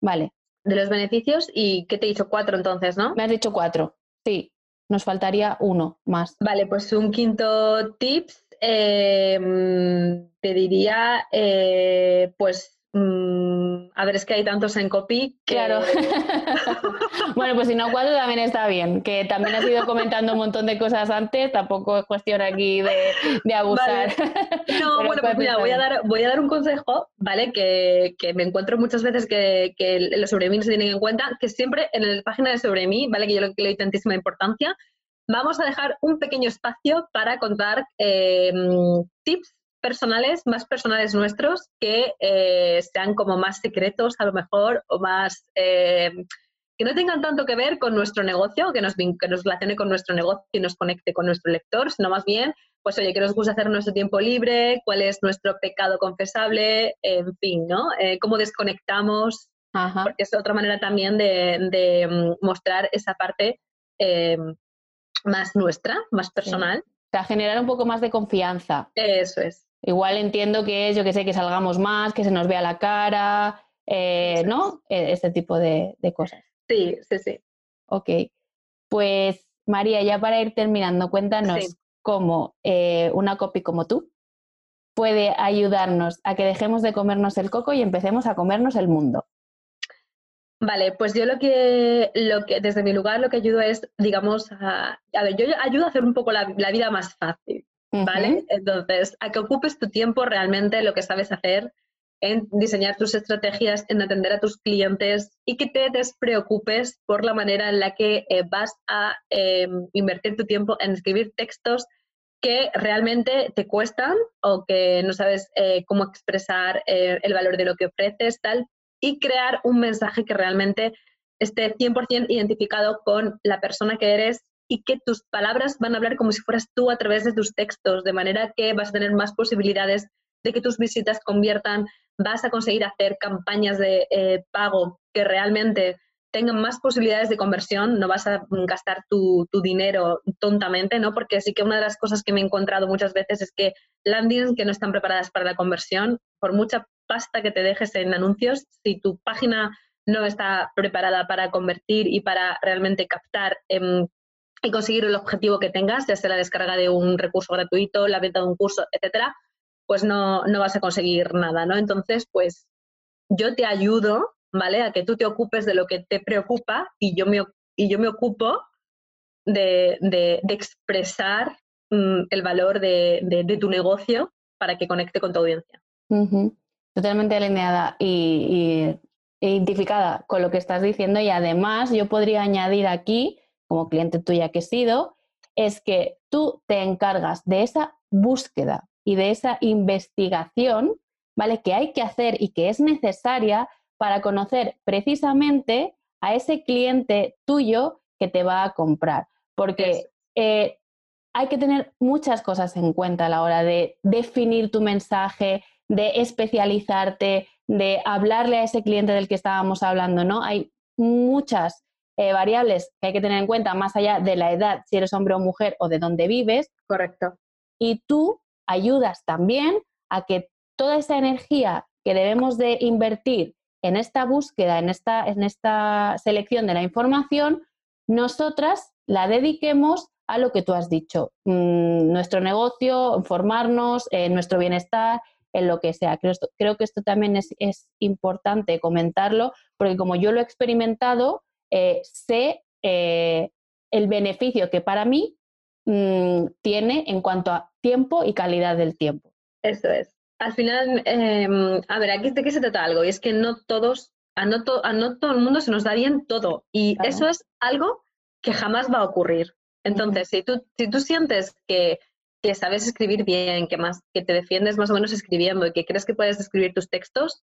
Vale de los beneficios y ¿qué te he dicho? Cuatro entonces, ¿no? Me has dicho cuatro, sí. Nos faltaría uno más. Vale, pues un quinto tips em, te diría, eh, pues Mm, a ver, es que hay tantos en copy que... Claro. bueno, pues si no cuatro también está bien, que también has ido comentando un montón de cosas antes, tampoco es cuestión aquí de, abusar. No, bueno, pues mira, voy a, dar, voy a dar un consejo, ¿vale? Que, me encuentro muchas veces que, los sobre mí no se tienen en cuenta, que siempre en la página de sobre mí, ¿vale? Que yo le doy tantísima importancia, vamos a dejar un pequeño espacio para contar eh, tips personales, más personales nuestros, que eh, sean como más secretos a lo mejor o más... Eh, que no tengan tanto que ver con nuestro negocio, que nos, que nos relacione con nuestro negocio y nos conecte con nuestro lector, sino más bien, pues oye, ¿qué nos gusta hacer nuestro tiempo libre? ¿Cuál es nuestro pecado confesable? En fin, ¿no? Eh, ¿Cómo desconectamos? Porque es otra manera también de, mm, mostrar esa parte más nuestra, más personal. O sea, generar un poco más de confianza. Eso es. Igual entiendo que es, yo que sé, que salgamos más, que se nos vea la cara, eh, ¿no? E, este tipo de, cosas. Sí, sí, sí. Ok. Pues María, ya para ir terminando, cuéntanos cómo eh, una copy como tú puede ayudarnos a que dejemos de comernos el coco y empecemos a comernos el mundo. Vale, pues yo lo que, lo que desde mi lugar lo que ayudo es, digamos, a, a ver, yo ayudo a hacer un poco la, vida más fácil, ¿vale? Entonces, a que ocupes tu tiempo realmente lo que sabes hacer, en diseñar tus estrategias, en atender a tus clientes y que te despreocupes por la manera en la que eh, vas a em, invertir tu tiempo en escribir textos que realmente te cuestan o que no sabes eh, cómo expresar eh, el valor de lo que ofreces, tal, y crear un mensaje que realmente esté 100% identificado con la persona que eres y que tus palabras van a hablar como si fueras tú a través de tus textos, de manera que vas a tener más posibilidades de que tus visitas conviertan, vas a conseguir hacer campañas de eh, pago que realmente tengan más posibilidades de conversión, no vas a gastar tu, tu, dinero tontamente, ¿no? Porque sí que una de las cosas que me he encontrado muchas veces es que landings que no están preparadas para la conversión, por mucha pasta que te dejes en anuncios, si tu página no está preparada para convertir y para realmente captar em, y conseguir el objetivo que tengas, ya sea la descarga de un recurso gratuito, la venta de un curso, etcétera, pues no, no vas a conseguir nada, ¿no? Entonces, pues yo te ayudo, ¿vale? A que tú te ocupes de lo que te preocupa y yo me, y yo me ocupo de, de, expresar mm, el valor de, de, tu negocio para que conecte con tu audiencia totalmente alineada y, identificada con lo que estás diciendo y además yo podría añadir aquí, como cliente tuya que he sido, es que tú te encargas de esa búsqueda y de esa investigación, ¿vale? Que hay que hacer y que es necesaria para conocer precisamente a ese cliente tuyo que te va a comprar. Porque eh, hay que tener muchas cosas en cuenta a la hora de definir tu mensaje, de especializarte, de hablarle a ese cliente del que estábamos hablando, ¿no? Hay muchas eh, variables que hay que tener en cuenta más allá de la edad, si eres hombre o mujer o de dónde vives. Correcto. Y tú ayudas también a que toda esa energía que debemos de invertir en esta búsqueda, en esta, en esta selección de la información, nosotras la dediquemos a lo que tú has dicho, mm, nuestro negocio, formarnos, eh, nuestro bienestar, en lo que sea. Creo, creo que esto también es, importante comentarlo, porque como yo lo he experimentado, eh, sé eh, el beneficio que para mí mm, tiene en cuanto a tiempo y calidad del tiempo. Eso es. Al final, em, a ver, aquí de qué se trata algo, y es que no todos, a no, todo el mundo se nos da bien todo, y eso es algo que jamás va a ocurrir. Entonces, si tú, si tú sientes que que sabes escribir bien, que, más, que te defiendes más o menos escribiendo y que crees que puedes escribir tus textos,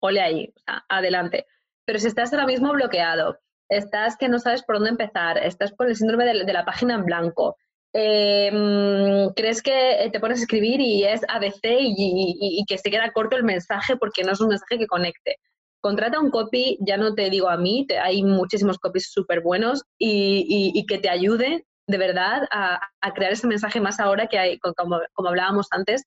ole ahí, o sea, adelante. Pero si estás ahora mismo bloqueado, estás que no sabes por dónde empezar, estás por el síndrome de, la página en blanco, em, crees que te pones a escribir y es ABC y, que se queda corto el mensaje porque no es un mensaje que conecte. Contrata un copy, ya no te digo a mí, hay muchísimos copies súper buenos y, que te ayude de verdad a, crear ese mensaje más ahora que hay, como, hablábamos antes,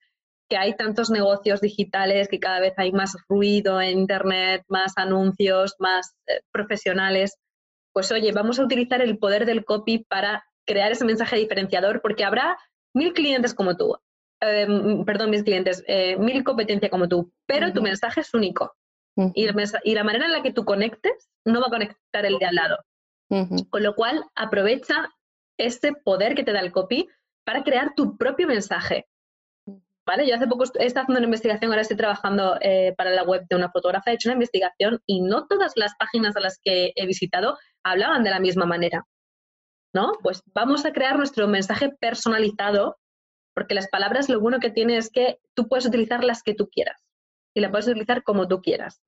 que hay tantos negocios digitales, que cada vez hay más ruido en Internet, más anuncios, más eh, profesionales. Pues oye, vamos a utilizar el poder del copy para crear ese mensaje diferenciador, porque habrá mil clientes como tú, eh, perdón, mis clientes, eh, mil competencias como tú, pero tu mensaje es único. y, y, la manera en la que tú conectes no va a conectar el de al lado. Con lo cual, aprovecha ese poder que te da el copy para crear tu propio mensaje. ¿Vale? Yo hace poco he estado haciendo una investigación, ahora estoy trabajando eh, para la web de una fotógrafa, he hecho una investigación y no todas las páginas a las que he visitado hablaban de la misma manera. ¿No? Pues vamos a crear nuestro mensaje personalizado, porque las palabras lo bueno que tiene es que tú puedes utilizar las que tú quieras y las puedes utilizar como tú quieras.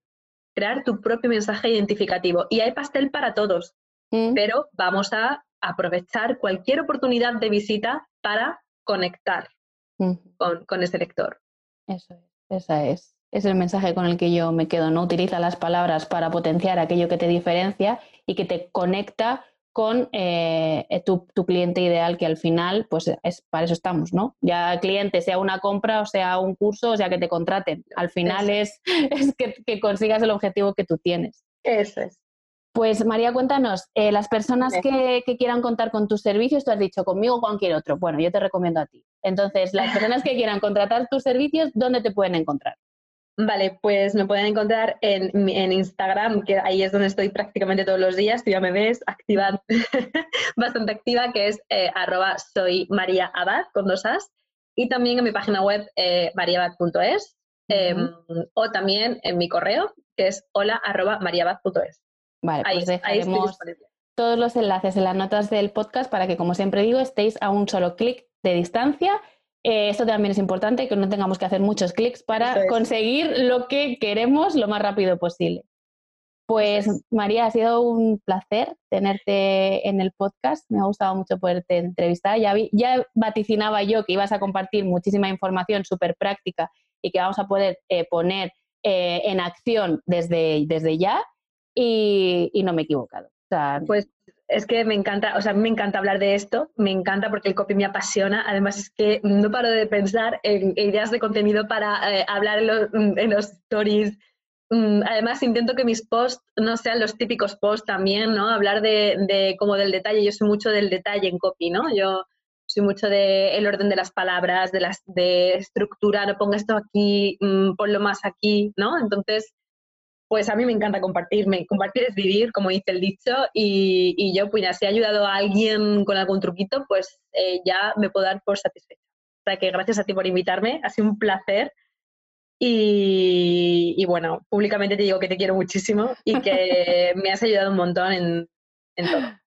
Crear tu propio mensaje identificativo. Y hay pastel para todos, mm. pero vamos a aprovechar cualquier oportunidad de visita para conectar con, ese lector. Eso es, esa es. Es el mensaje con el que yo me quedo, ¿no? Utiliza las palabras para potenciar aquello que te diferencia y que te conecta con eh, tu, cliente ideal, que al final, pues es para eso estamos, ¿no? Ya cliente, sea una compra, o sea un curso, o sea que te contraten. Al final es, es que, que, consigas el objetivo que tú tienes. Eso es. Pues María, cuéntanos, eh, las personas que, quieran contar con tus servicios, tú has dicho conmigo o cualquier otro. Bueno, yo te recomiendo a ti. Entonces, las personas que quieran contratar tus servicios, ¿dónde te pueden encontrar? Vale, pues me pueden encontrar en, Instagram, que ahí es donde estoy prácticamente todos los días. Tú ya me ves activa, bastante activa, que es eh, arroba soy María Abad con dos as. Y también en mi página web eh, mariabad.es em, o también en mi correo, que es hola arroba mariabad.es. Vale, pues dejaremos todos los enlaces en las notas del podcast para que, como siempre digo, estéis a un solo clic de distancia. Eh, esto también es importante, que no tengamos que hacer muchos clics para conseguir lo que queremos lo más rápido posible. Pues María, ha sido un placer tenerte en el podcast. Me ha gustado mucho poderte entrevistar. Ya, ya vaticinaba yo que ibas a compartir muchísima información súper práctica y que vamos a poder eh, poner eh, en acción desde, desde ya y, no me he equivocado. pues es que me encanta, o sea, me encanta hablar de esto, me encanta porque el copy me apasiona, además es que no paro de pensar en ideas de contenido para eh, hablar en los, stories, mm, Además, intento que mis posts no sean los típicos posts también, ¿no? Hablar de, de, como del detalle. Yo soy mucho del detalle en copy, ¿no? Yo soy mucho del orden de las palabras, de las de estructura, no ponga esto aquí, mm, ponlo más aquí, ¿no? Entonces, pues a mí me encanta compartirme. Compartir es vivir, como dice el dicho, y, yo, pues ya, si he ayudado a alguien con algún truquito, pues eh, ya me puedo dar por satisfecha. O sea que gracias a ti por invitarme, ha sido un placer. Y, bueno, públicamente te digo que te quiero muchísimo y que me has ayudado un montón en, en todo.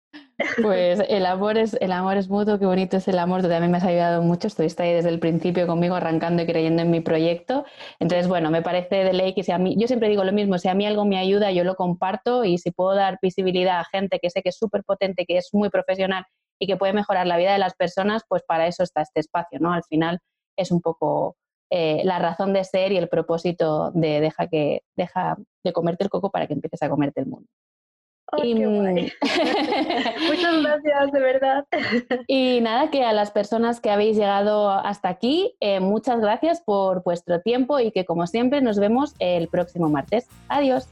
Pues el amor es, el amor es mutuo, qué bonito es el amor, tú también me has ayudado mucho, estuviste ahí desde el principio conmigo arrancando y creyendo en mi proyecto. Entonces, bueno, me parece de ley que si a mí, yo siempre digo lo mismo, si a mí algo me ayuda, yo lo comparto y si puedo dar visibilidad a gente que sé que es súper potente, que es muy profesional y que puede mejorar la vida de las personas, pues para eso está este espacio, ¿no? Al final es un poco eh, la razón de ser y el propósito de deja, que, deja de comerte el coco para que empieces a comerte el mundo. Muchas gracias, de verdad. y nada, que a las personas que habéis llegado hasta aquí, eh, muchas gracias por vuestro tiempo y que como siempre nos vemos el próximo martes. Adiós.